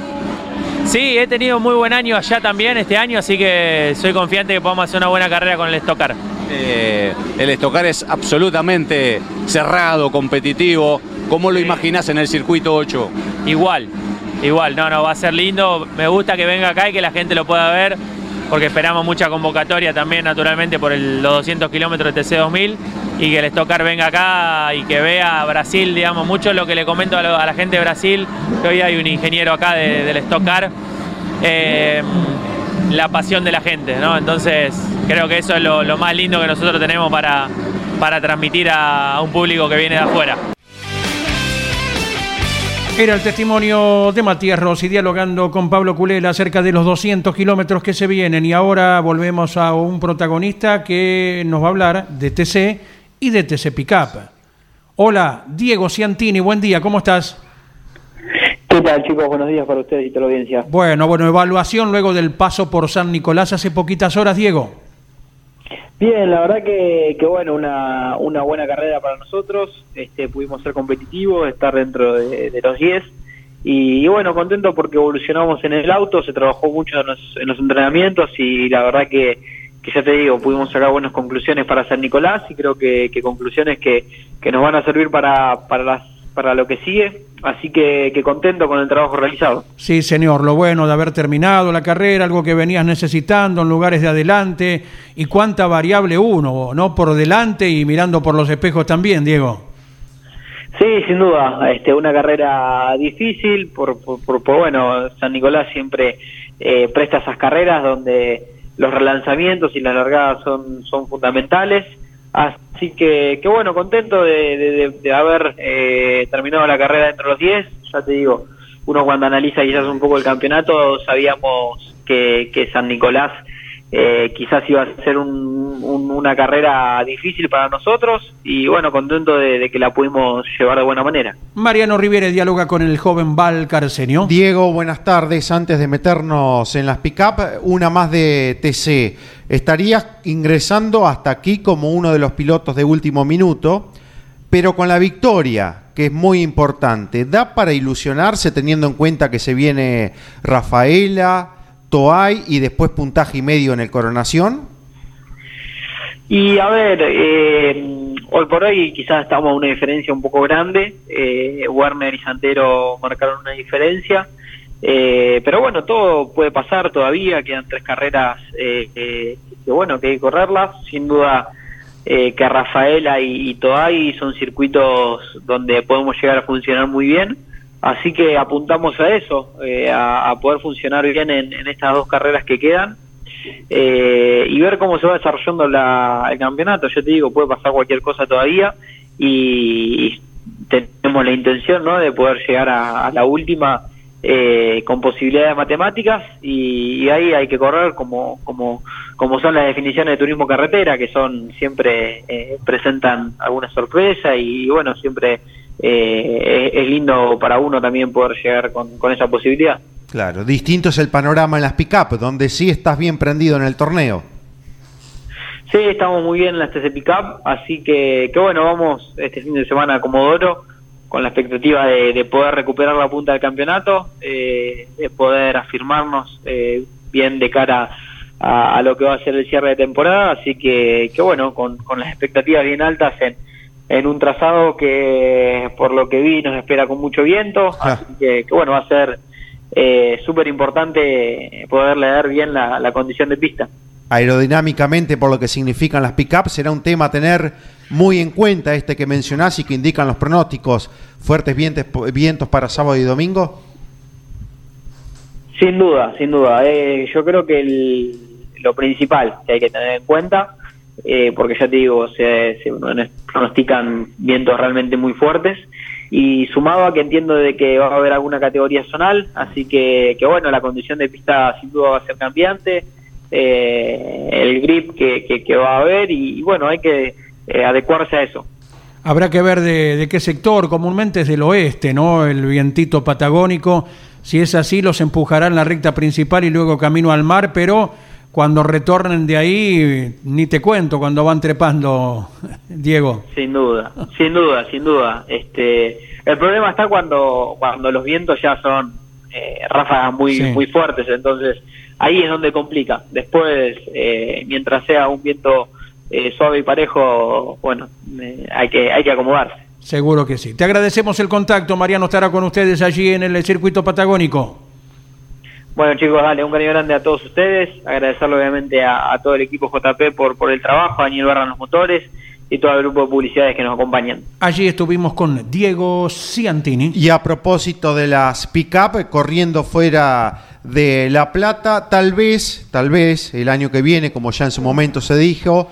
Sí, he tenido muy buen año allá también este año, así que soy confiante que podamos hacer una buena carrera con el Stock Car. Eh, el Estocar es absolutamente cerrado, competitivo. ¿Cómo lo imaginás en el circuito 8? Igual, igual, no, no, va a ser lindo. Me gusta que venga acá y que la gente lo pueda ver, porque esperamos mucha convocatoria también, naturalmente, por el- los 200 kilómetros de TC2000 y que el Stock Car venga acá y que vea Brasil, digamos, mucho lo que le comento a, la gente de Brasil, que hoy hay un ingeniero acá de- del Stock Car. eh, la pasión de la gente, ¿no? Entonces, creo que eso es lo, lo más lindo que nosotros tenemos para, para transmitir a- a un público que viene de afuera. Era el testimonio de Matías Rossi dialogando con Pablo Culela acerca de los 200 kilómetros que se vienen y ahora volvemos a un protagonista que nos va a hablar de TC y de TC Pickup. Hola, Diego Ciantini, buen día, ¿cómo estás? ¿Qué tal, chicos? Buenos días para ustedes y toda la audiencia. Bueno, bueno, evaluación luego del paso por San Nicolás hace poquitas horas, Diego. Bien, la verdad que, que bueno, una, una buena carrera para nosotros. Este, pudimos ser competitivos, estar dentro de, de los 10. Y, y bueno, contento porque evolucionamos en el auto, se trabajó mucho en los, en los entrenamientos y la verdad que, que ya te digo, pudimos sacar buenas conclusiones para San Nicolás y creo que, que conclusiones que, que nos van a servir para, para, las, para lo que sigue. Así que, que contento con el trabajo realizado. Sí, señor, lo bueno de haber terminado la carrera, algo que venías necesitando en lugares de adelante y cuánta variable uno, ¿no? Por delante y mirando por los espejos también, Diego. Sí, sin duda, este, una carrera difícil, por, por, por- por, bueno, San Nicolás siempre eh, presta esas carreras donde los relanzamientos y las largadas son, fundamentales, así que, que bueno, contento de, haber eh, terminado la carrera dentro de los 10, ya te digo, uno cuando analiza quizás un poco el campeonato, sabíamos que San Nicolás eh, quizás iba a ser un- un- una carrera difícil para nosotros y bueno, contento de, de que la pudimos llevar de buena manera. Mariano Rivera dialoga con el joven Val Carceño. Diego, buenas tardes. Antes de meternos en las pick-up, una más de TC. Estarías ingresando hasta aquí como uno de los pilotos de último minuto, pero con la victoria, que es muy importante. ¿Da para ilusionarse teniendo en cuenta que se viene Rafaela, Toay y después puntaje y medio en el Coronación? Y a ver, eh, hoy por hoy quizás estamos a una diferencia un poco grande. Eh, Werner y Santero marcaron una diferencia. Eh, pero bueno, todo puede pasar todavía. Quedan tres carreras eh, que bueno, que hay que correrlas. Sin duda eh, que Rafaela y, y Toay son circuitos donde podemos llegar a funcionar muy bien. Así que apuntamos a eso, eh, a, poder funcionar bien en, estas dos carreras que quedan eh, y ver cómo se va desarrollando la- el campeonato. Yo te digo, puede pasar cualquier cosa todavía y tenemos la intención ¿no? de poder llegar a, la última eh, con posibilidades de matemáticas y, y ahí hay que correr como, como, como son las definiciones de turismo carretera, que son siempre eh, presentan alguna sorpresa y, bueno, siempre eh, es, lindo para uno también poder llegar con, con esa posibilidad. Claro, distinto es el panorama en las pick-up, donde sí estás bien prendido en el torneo. Sí, estamos muy bien en las TC Pickup, así que, que bueno, vamos este fin de semana a Comodoro con la expectativa de, de poder recuperar la punta del campeonato, eh, de poder afirmarnos eh, bien de cara a, a lo que va a ser el cierre de temporada, así que, que bueno, con, con las expectativas bien altas en, en un trazado que por lo que vi nos espera con mucho viento, así que, que bueno, va a ser eh, súper importante poder leer bien la, la condición de pista. Aerodinámicamente, por lo que significan las pick-up, será un tema a tener muy en cuenta este que mencionás y que indican los pronósticos. Fuertes vientos, vientos para sábado y domingo. Sin duda, sin duda. Eh, yo creo que el- lo principal que hay que tener en cuenta, eh, porque ya te digo, se, se pronostican vientos realmente muy fuertes, y sumado a que entiendo de que va a haber alguna categoría zonal, así que, bueno, la condición de pista sin duda va a ser cambiante, eh, el grip que, que, va a haber, y, bueno, hay que eh, adecuarse a eso. Habrá que ver de, de qué sector, comúnmente es del oeste, ¿no? El vientito patagónico. Si es así, los empujará en la recta principal y luego camino al mar, pero cuando retornen de ahí, ni te cuento cuando van trepando, Diego. Sin duda, sin duda, sin duda. Este, el problema está cuando cuando los vientos ya son eh, ráfagas muy Sí. muy fuertes, entonces ahí es donde complica. Después, eh, mientras sea un viento eh, suave y parejo, bueno, eh, hay que hay que acomodarse. Seguro que sí. Te agradecemos el contacto. Mariano estará con ustedes allí en el circuito patagónico. Bueno chicos, dale, un cariño grande a todos ustedes, agradecerle obviamente a, a todo el equipo JP por, por el trabajo, a Daniel Barra en los motores y todo el grupo de publicidades que nos acompañan. Allí estuvimos con Diego Ciantini. Y a propósito de las pick-up, corriendo fuera de La Plata, tal vez, tal vez el año que viene, como ya en su momento se dijo,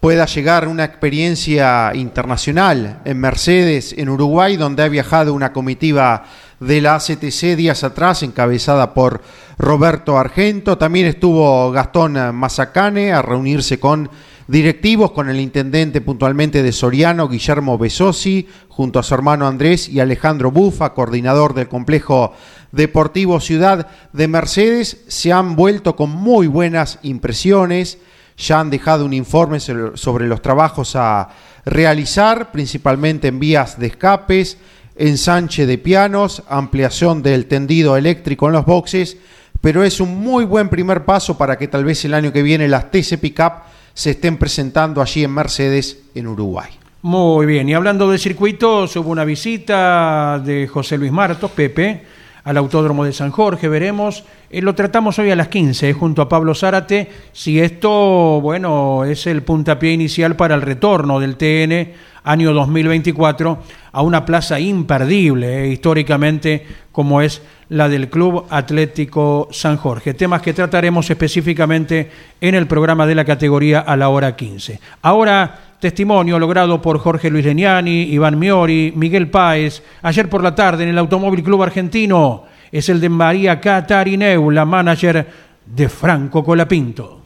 pueda llegar una experiencia internacional en Mercedes, en Uruguay, donde ha viajado una comitiva de la ACTC días atrás, encabezada por Roberto Argento. También estuvo Gastón Mazacane a reunirse con directivos, con el intendente puntualmente de Soriano, Guillermo Besosi, junto a su hermano Andrés y Alejandro Bufa, coordinador del complejo deportivo Ciudad de Mercedes. Se han vuelto con muy buenas impresiones ya han dejado un informe sobre sobre los trabajos a realizar, principalmente en vías de escapes, ensanche de pianos, ampliación del tendido eléctrico en los boxes, pero es un muy buen primer paso para que tal vez el año que viene las TC Pickup se estén presentando allí en Mercedes, en Uruguay. Muy bien, y hablando de circuitos, hubo una visita de José Luis Martos, Pepe, al Autódromo de San Jorge, veremos. Eh, lo tratamos hoy a las 15 eh, junto a Pablo Zárate, si esto, bueno, es el puntapié inicial para el retorno del TN año 2024 a una plaza imperdible, eh, históricamente, como es la del Club Atlético San Jorge. Temas que trataremos específicamente en el programa de la categoría a la hora 15. Ahora, testimonio logrado por Jorge Luis Leniani, Iván Miori, Miguel Páez, ayer por la tarde en el Automóvil Club Argentino. Es el de María Catarineu, la manager de Franco Colapinto.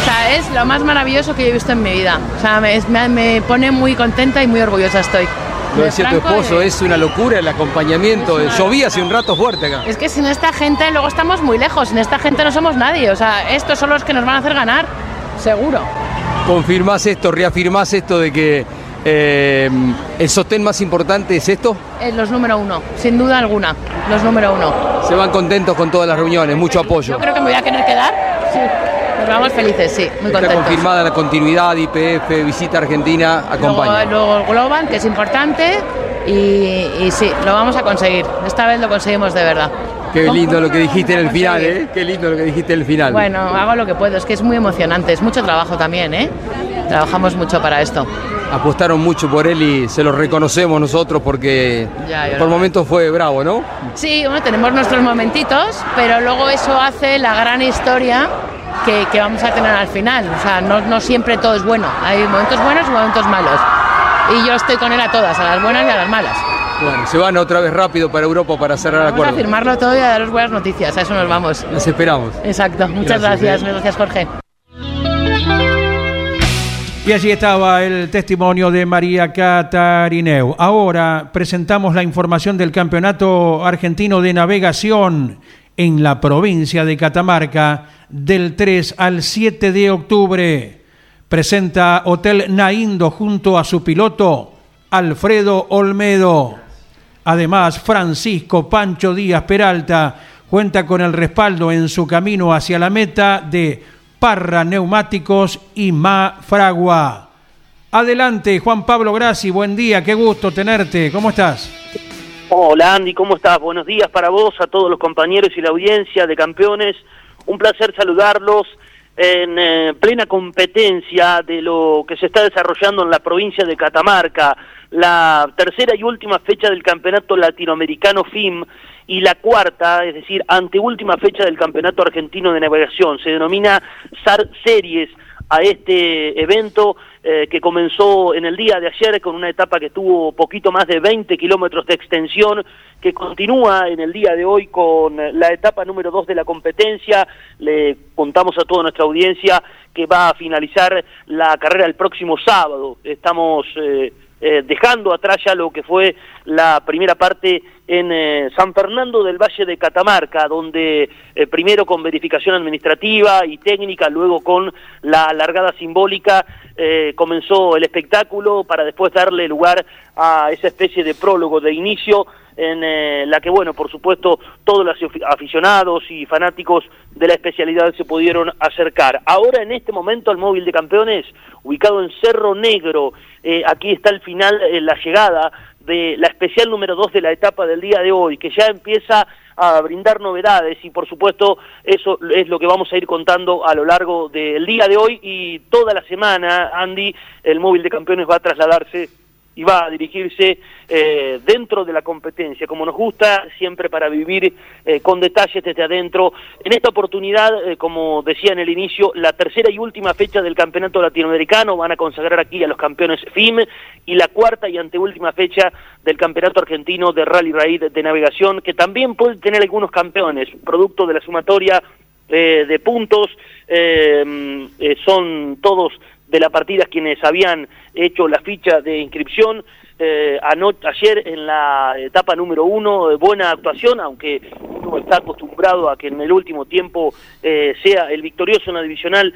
O sea, es lo más maravilloso que yo he visto en mi vida. O sea, me, me- me pone muy contenta y muy orgullosa estoy. Lo De decía tu esposo, de- es una locura el acompañamiento. Llovía hace un rato fuerte acá. Es que sin esta gente luego estamos muy lejos, sin esta gente no somos nadie. O sea, estos son los que nos van a hacer ganar, seguro. ¿Confirmás esto, reafirmás esto de que eh, el sostén más importante es esto? Es los número uno, sin duda alguna, los número uno. Se van contentos con todas las reuniones, mucho apoyo. Yo creo que me voy a querer quedar. Sí. Nos vamos felices, sí, muy Está contentos. confirmada la continuidad, IPF, visita Argentina, acompaña. Luego, luego el Globan, que es importante, y, y sí, lo vamos a conseguir. Esta vez lo conseguimos de verdad. Qué lindo lo que dijiste en el final. ¿eh? Qué lindo lo que dijiste en el final. Bueno, hago lo que puedo, es que es muy emocionante, es mucho trabajo también, ¿eh? Trabajamos mucho para esto. Apostaron mucho por él y se lo reconocemos nosotros porque Ya, por momentos fue bravo, ¿no? Sí, bueno, tenemos nuestros momentitos, pero luego eso hace la gran historia que, que vamos a tener al final. O sea, no, no siempre todo es bueno. Hay momentos buenos y momentos malos. Y yo estoy con él a todas, a las buenas y a las malas. Bueno, se van otra vez rápido para Europa para cerrar el Vamos a acuerdo. firmarlo todo y a daros buenas noticias, a eso nos vamos. Nos esperamos. Exacto, muchas Gracias, gracias, eh. gracias Jorge. Y allí estaba el testimonio de María Catarineu. Ahora presentamos la información del Campeonato Argentino de Navegación en la provincia de Catamarca del 3 al 7 de octubre. Presenta Hotel Naindo junto a su piloto Alfredo Olmedo. Además, Francisco Pancho Díaz Peralta cuenta con el respaldo en su camino hacia la meta de Parra Neumáticos y Ma Fragua. Adelante, Juan Pablo Grassi, buen día, qué gusto tenerte, ¿cómo estás? Hola Andy, ¿cómo estás? Buenos días para vos, a todos los compañeros y la audiencia de campeones. Un placer saludarlos en eh, plena competencia de lo que se está desarrollando en la provincia de Catamarca, la tercera y última fecha del campeonato latinoamericano FIM y la cuarta, es decir, anteúltima fecha del campeonato argentino de navegación. Se denomina SAR Series a este evento eh, que comenzó en el día de ayer con una etapa que tuvo poquito más de 20 kilómetros de extensión, que continúa en el día de hoy con la etapa número 2 de la competencia. Le contamos a toda nuestra audiencia que va a finalizar la carrera el próximo sábado. Estamos eh, eh, dejando atrás ya lo que fue la primera parte en eh, San Fernando del Valle de Catamarca, donde eh, primero con verificación administrativa y técnica, luego con la largada simbólica, comenzó el espectáculo para después darle lugar a esa especie de prólogo de inicio en eh, la que, bueno, por supuesto, todos los afi- aficionados y fanáticos de la especialidad se pudieron acercar. Ahora, en este momento, el móvil de campeones, ubicado en Cerro Negro, eh, aquí está el final, eh, la llegada de la especial número 2 de la etapa del día de hoy, que ya empieza a brindar novedades y por supuesto eso es lo que vamos a ir contando a lo largo del día de hoy y toda la semana, Andy, el móvil de campeones va a trasladarse y va a dirigirse eh, dentro de la competencia, como nos gusta, siempre para vivir eh, con detalles desde adentro. En esta oportunidad, eh, como decía en el inicio, la tercera y última fecha del campeonato latinoamericano van a consagrar aquí a los campeones FIM y la cuarta y anteúltima fecha del campeonato argentino de Rally Raid de navegación, que también puede tener algunos campeones, producto de la sumatoria eh, de puntos, eh, son todos de la partida quienes habían hecho la ficha de inscripción. Eh, ayer en la etapa número uno, eh, buena actuación, aunque uno está acostumbrado a que en el último tiempo eh, sea el victorioso en la divisional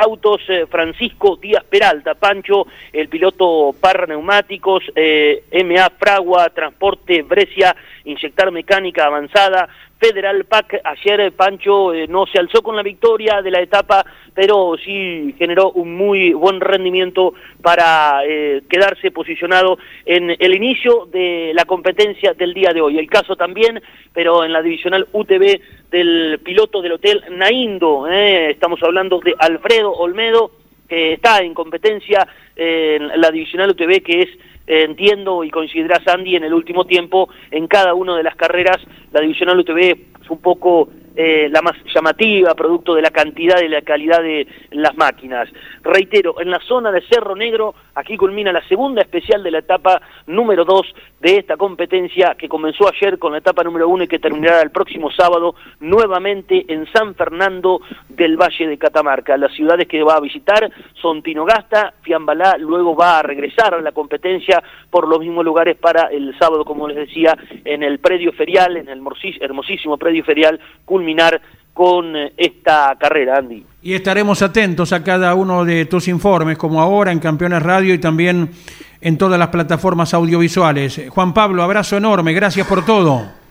Autos, Francisco Díaz Peralta, Pancho, el piloto Parra Neumáticos, MA Fragua, Transporte Brescia, Inyectar Mecánica Avanzada, Federal PAC, ayer eh, Pancho eh, no se alzó con la victoria de la etapa, pero sí generó un muy buen rendimiento para eh, quedarse posicionado en el inicio de la competencia del día de hoy. El caso también, pero en la divisional UTV del piloto del Hotel Naindo, eh, estamos hablando de Alfredo Olmedo, que está en competencia en la divisional UTV, que es, entiendo y considerás, Andy, en el último tiempo, en cada una de las carreras, la divisional UTV es un poco eh, la más llamativa, producto de la cantidad y la calidad de las máquinas. Reitero, en la zona de Cerro Negro, aquí culmina la segunda especial de la etapa número 2 de esta competencia que comenzó ayer con la etapa número 1 y que terminará el próximo sábado nuevamente en San Fernando del Valle de Catamarca. Las ciudades que va a visitar son Tinogasta, Fiambalá, luego va a regresar a la competencia por los mismos lugares para el sábado, como les decía, en el predio ferial, en el hermosísimo predio ferial, culminar con eh, esta carrera, Andy. Y estaremos atentos a cada uno de tus informes, como ahora en Campeones Radio y también en todas las plataformas audiovisuales. Eh, Juan Pablo, abrazo enorme, gracias por todo.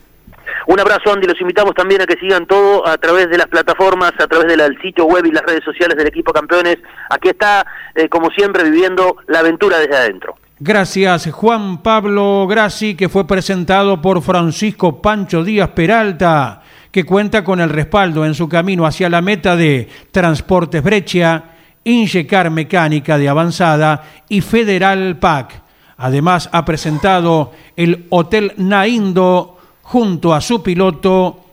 Un abrazo, Andy. Los invitamos también a que sigan todo a través de las plataformas, a través del sitio web y las redes sociales del equipo Campeones. Aquí está, eh, como siempre, viviendo la aventura desde adentro. Gracias, Juan Pablo Grassi, que fue presentado por Francisco Pancho Díaz Peralta, que cuenta con el respaldo en su camino hacia la meta de Transportes Breccia, Ingecar Mecánica de Avanzada y Federal PAC. Además, ha presentado el Hotel Naindo junto a su piloto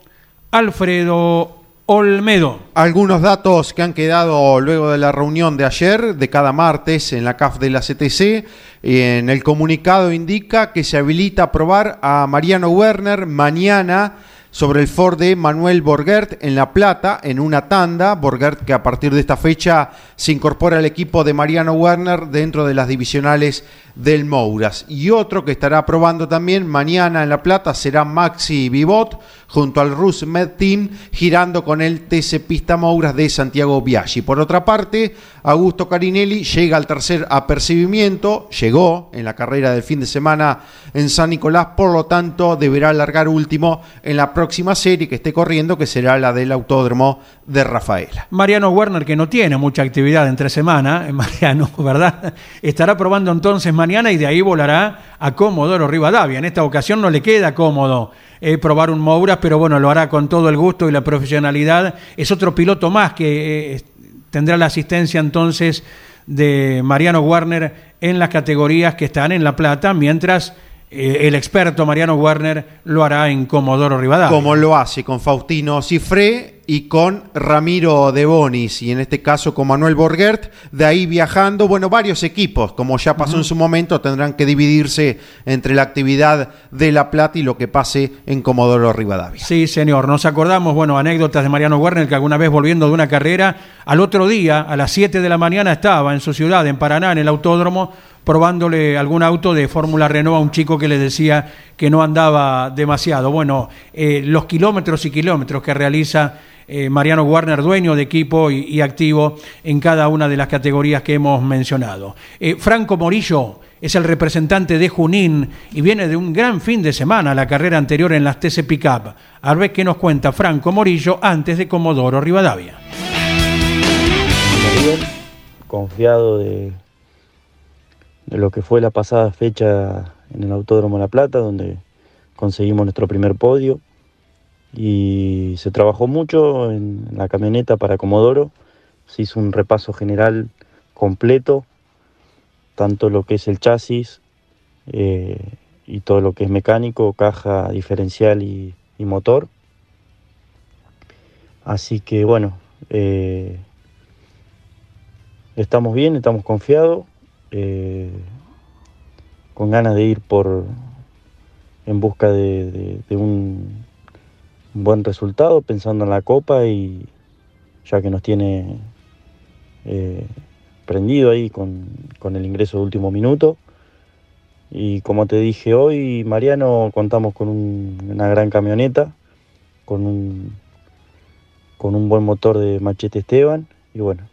Alfredo Olmedo. Algunos datos que han quedado luego de la reunión de ayer, de cada martes, en la CAF de la CTC. En el comunicado indica que se habilita a probar a Mariano Werner mañana sobre el Ford de Manuel Borgert en La Plata en una tanda. Borgert que a partir de esta fecha se incorpora al equipo de Mariano Werner dentro de las divisionales del Mouras. Y otro que estará probando también mañana en La Plata será Maxi Vivot junto al Rus Med Team girando con el TC Pista Mouras de Santiago Biaggi. Por otra parte, Augusto Carinelli llega al tercer apercibimiento, llegó en la carrera del fin de semana en San Nicolás, por lo tanto deberá largar último en la próxima serie que esté corriendo, que será la del Autódromo de Rafaela. Mariano Werner, que no tiene mucha actividad entre semana, eh, Mariano, ¿verdad? Estará probando entonces mañana y de ahí volará a Comodoro Rivadavia. En esta ocasión no le queda cómodo eh, probar un Mouras, pero bueno, lo hará con todo el gusto y la profesionalidad. Es otro piloto más que eh, tendrá la asistencia entonces de Mariano Werner en las categorías que están en La Plata, mientras eh, el experto Mariano Werner lo hará en Comodoro Rivadavia. Como lo hace con Faustino Cifré y con Ramiro de Bonis, y en este caso con Manuel Borgert, de ahí viajando, bueno, varios equipos, como ya pasó en su momento, tendrán que dividirse entre la actividad de La Plata y lo que pase en Comodoro Rivadavia. Sí, señor, nos acordamos, bueno, anécdotas de Mariano Werner, que alguna vez volviendo de una carrera, al otro día, a las 7 de la mañana, estaba en su ciudad, en Paraná, en el autódromo, probándole algún auto de Fórmula Renault a un chico que le decía que no andaba demasiado. Bueno, eh, los kilómetros y kilómetros que realiza eh, Mariano Warner, dueño de equipo y, activo en cada una de las categorías que hemos mencionado. Eh, Franco Morillo es el representante de Junín y viene de un gran fin de semana, la carrera anterior en las TC Pickup. A ver qué nos cuenta Franco Morillo antes de Comodoro Rivadavia. Confiado de, de lo que fue la pasada fecha en el Autódromo La Plata, donde conseguimos nuestro primer podio. Y se trabajó mucho en la camioneta para Comodoro, se hizo un repaso general completo, tanto lo que es el chasis eh, y todo lo que es mecánico, caja, diferencial y, motor. Así que bueno, eh, estamos bien, estamos confiados, eh, con ganas de ir por en busca de, un buen resultado pensando en la Copa y ya que nos tiene eh, prendido ahí con, con, el ingreso de último minuto. Y como te dije hoy, Mariano, contamos con un, una gran camioneta, con un, con un buen motor de Machete Esteban y bueno,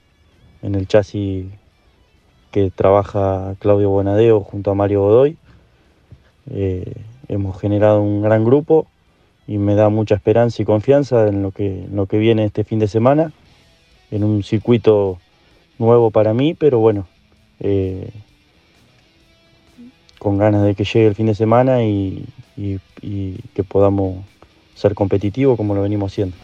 en el chasis que trabaja Claudio Bonadeo junto a Mario Godoy. Eh, hemos generado un gran grupo y me da mucha esperanza y confianza en lo que, lo que viene este fin de semana, en un circuito nuevo para mí, pero bueno, eh, con ganas de que llegue el fin de semana y, y que podamos ser competitivos como lo venimos haciendo.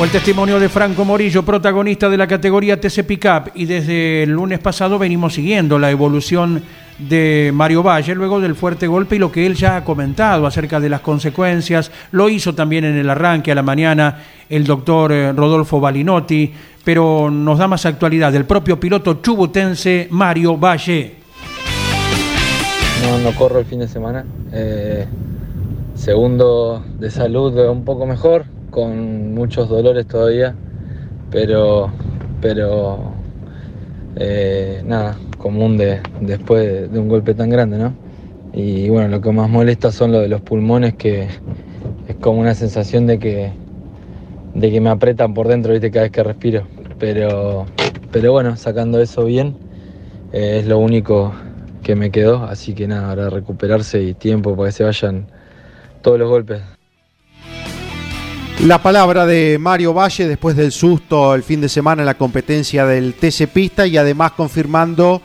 Fue el testimonio de Franco Morillo, protagonista de la categoría TC Pickup, y desde el lunes pasado venimos siguiendo la evolución de Mario Valle luego del fuerte golpe y lo que él ya ha comentado acerca de las consecuencias. Lo hizo también en el arranque a la mañana el doctor eh, Rodolfo Balinotti, pero nos da más actualidad del propio piloto chubutense Mario Valle. No, no corro el fin de semana. Eh, segundo de salud un poco mejor, con muchos dolores todavía, pero, pero eh, nada, común de, después de, un golpe tan grande, ¿no? Y bueno, lo que más molesta son lo de los pulmones, que es como una sensación de que, de que me apretan por dentro, ¿viste? Cada vez que respiro. Pero, pero bueno, sacando eso bien, eh, es lo único que me quedó, así que nada, ahora recuperarse y tiempo para que se vayan todos los golpes. La palabra de Mario Valle después del susto el fin de semana en la competencia del TC Pista y además confirmando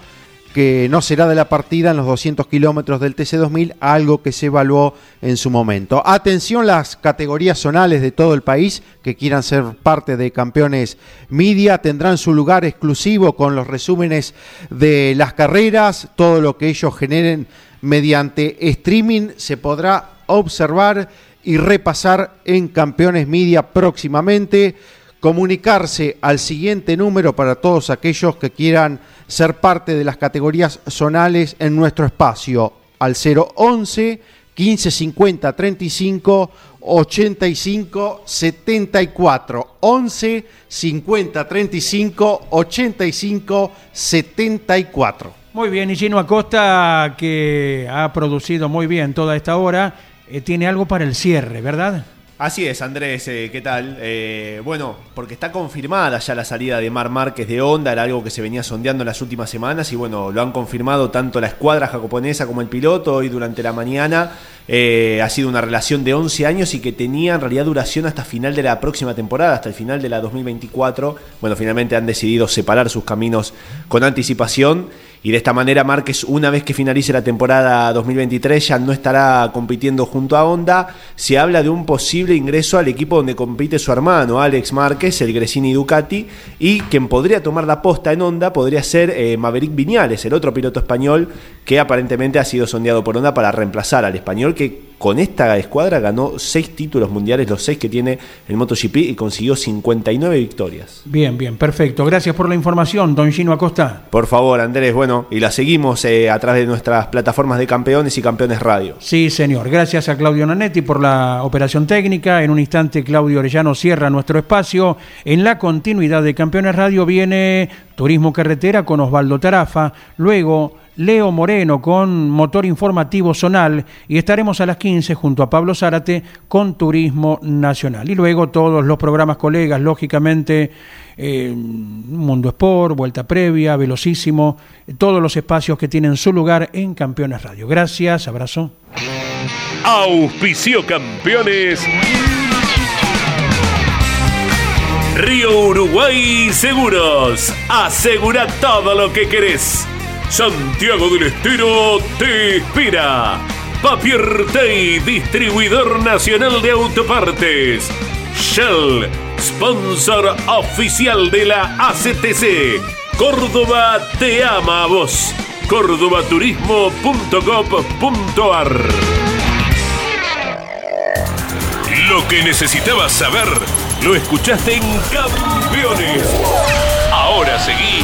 que no será de la partida en los 200 kilómetros del TC2000, algo que se evaluó en su momento. Atención las categorías zonales de todo el país que quieran ser parte de campeones media, tendrán su lugar exclusivo con los resúmenes de las carreras, todo lo que ellos generen mediante streaming se podrá observar y repasar en Campeones Media próximamente. Comunicarse al siguiente número para todos aquellos que quieran ser parte de las categorías zonales en nuestro espacio al 011 1550 35 85 74 11 50 35 85 74 Muy bien, y Gino Acosta, que ha producido muy bien toda esta hora, eh, tiene algo para el cierre, ¿verdad? Así es, Andrés, eh, ¿qué tal? Eh, bueno, porque está confirmada ya la salida de Mar Márquez de Honda, era algo que se venía sondeando en las últimas semanas y bueno, lo han confirmado tanto la escuadra japonesa como el piloto hoy durante la mañana. Ha sido una relación de 11 años y que tenía en realidad duración hasta final de la próxima temporada, hasta el final de la 2024. Bueno, finalmente han decidido separar sus caminos con anticipación y de esta manera Márquez, una vez que finalice la temporada 2023, ya no estará compitiendo junto a Honda. Se habla de un posible ingreso al equipo donde compite su hermano, Alex Márquez, el Gresini Ducati, y quien podría tomar la posta en Honda podría ser eh, Maverick Viñales, el otro piloto español que aparentemente ha sido sondeado por Honda para reemplazar al español que con esta escuadra ganó seis títulos mundiales, los seis que tiene el MotoGP y consiguió 59 victorias. Bien, bien, perfecto. Gracias por la información, don Gino Acosta. Por favor, Andrés, bueno, y la seguimos eh, a través de nuestras plataformas de campeones y campeones radio. Sí, señor. Gracias a Claudio Nanetti por la operación técnica. En un instante, Claudio Orellano cierra nuestro espacio. En la continuidad de Campeones Radio viene Turismo Carretera con Osvaldo Tarafa. Luego, Leo Moreno con motor informativo zonal y estaremos a las 15 junto a Pablo Zárate con Turismo Nacional. Y luego todos los programas colegas, lógicamente, eh, Mundo Sport, Vuelta Previa, Velocísimo, todos los espacios que tienen su lugar en Campeones Radio. Gracias, abrazo. Auspicio Campeones. Río Uruguay Seguros. Asegura todo lo que querés. Santiago del Estero te inspira. Papier Tay, distribuidor nacional de autopartes. Shell, sponsor oficial de la ACTC. Córdoba te ama a vos. cordobaturismo.gov.ar Lo que necesitabas saber lo escuchaste en Campeones. Ahora seguí